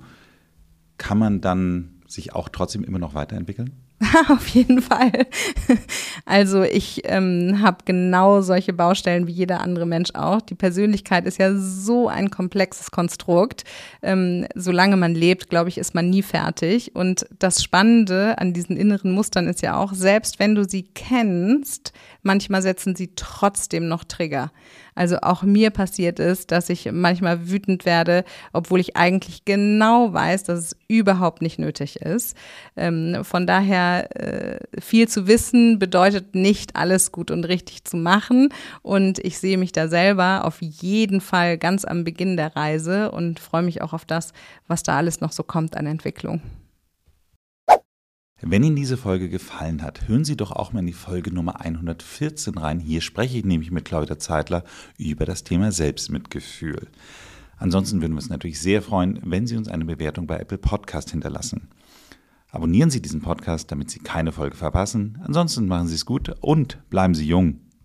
kann man dann sich auch trotzdem immer noch weiterentwickeln? *laughs* Auf jeden Fall. Also ich ähm, habe genau solche Baustellen wie jeder andere Mensch auch. Die Persönlichkeit ist ja so ein komplexes Konstrukt. Ähm, solange man lebt, glaube ich, ist man nie fertig. Und das Spannende an diesen inneren Mustern ist ja auch, selbst wenn du sie kennst, manchmal setzen sie trotzdem noch Trigger. Also auch mir passiert es, dass ich manchmal wütend werde, obwohl ich eigentlich genau weiß, dass es überhaupt nicht nötig ist. Ähm, von daher äh, viel zu wissen bedeutet nicht alles gut und richtig zu machen. Und ich sehe mich da selber auf jeden Fall ganz am Beginn der Reise und freue mich auch auf das, was da alles noch so kommt an Entwicklung. Wenn Ihnen diese Folge gefallen hat, hören Sie doch auch mal in die Folge Nummer 114 rein. Hier spreche ich nämlich mit Claudia Zeitler über das Thema Selbstmitgefühl. Ansonsten würden wir uns natürlich sehr freuen, wenn Sie uns eine Bewertung bei Apple Podcast hinterlassen. Abonnieren Sie diesen Podcast, damit Sie keine Folge verpassen. Ansonsten machen Sie es gut und bleiben Sie jung.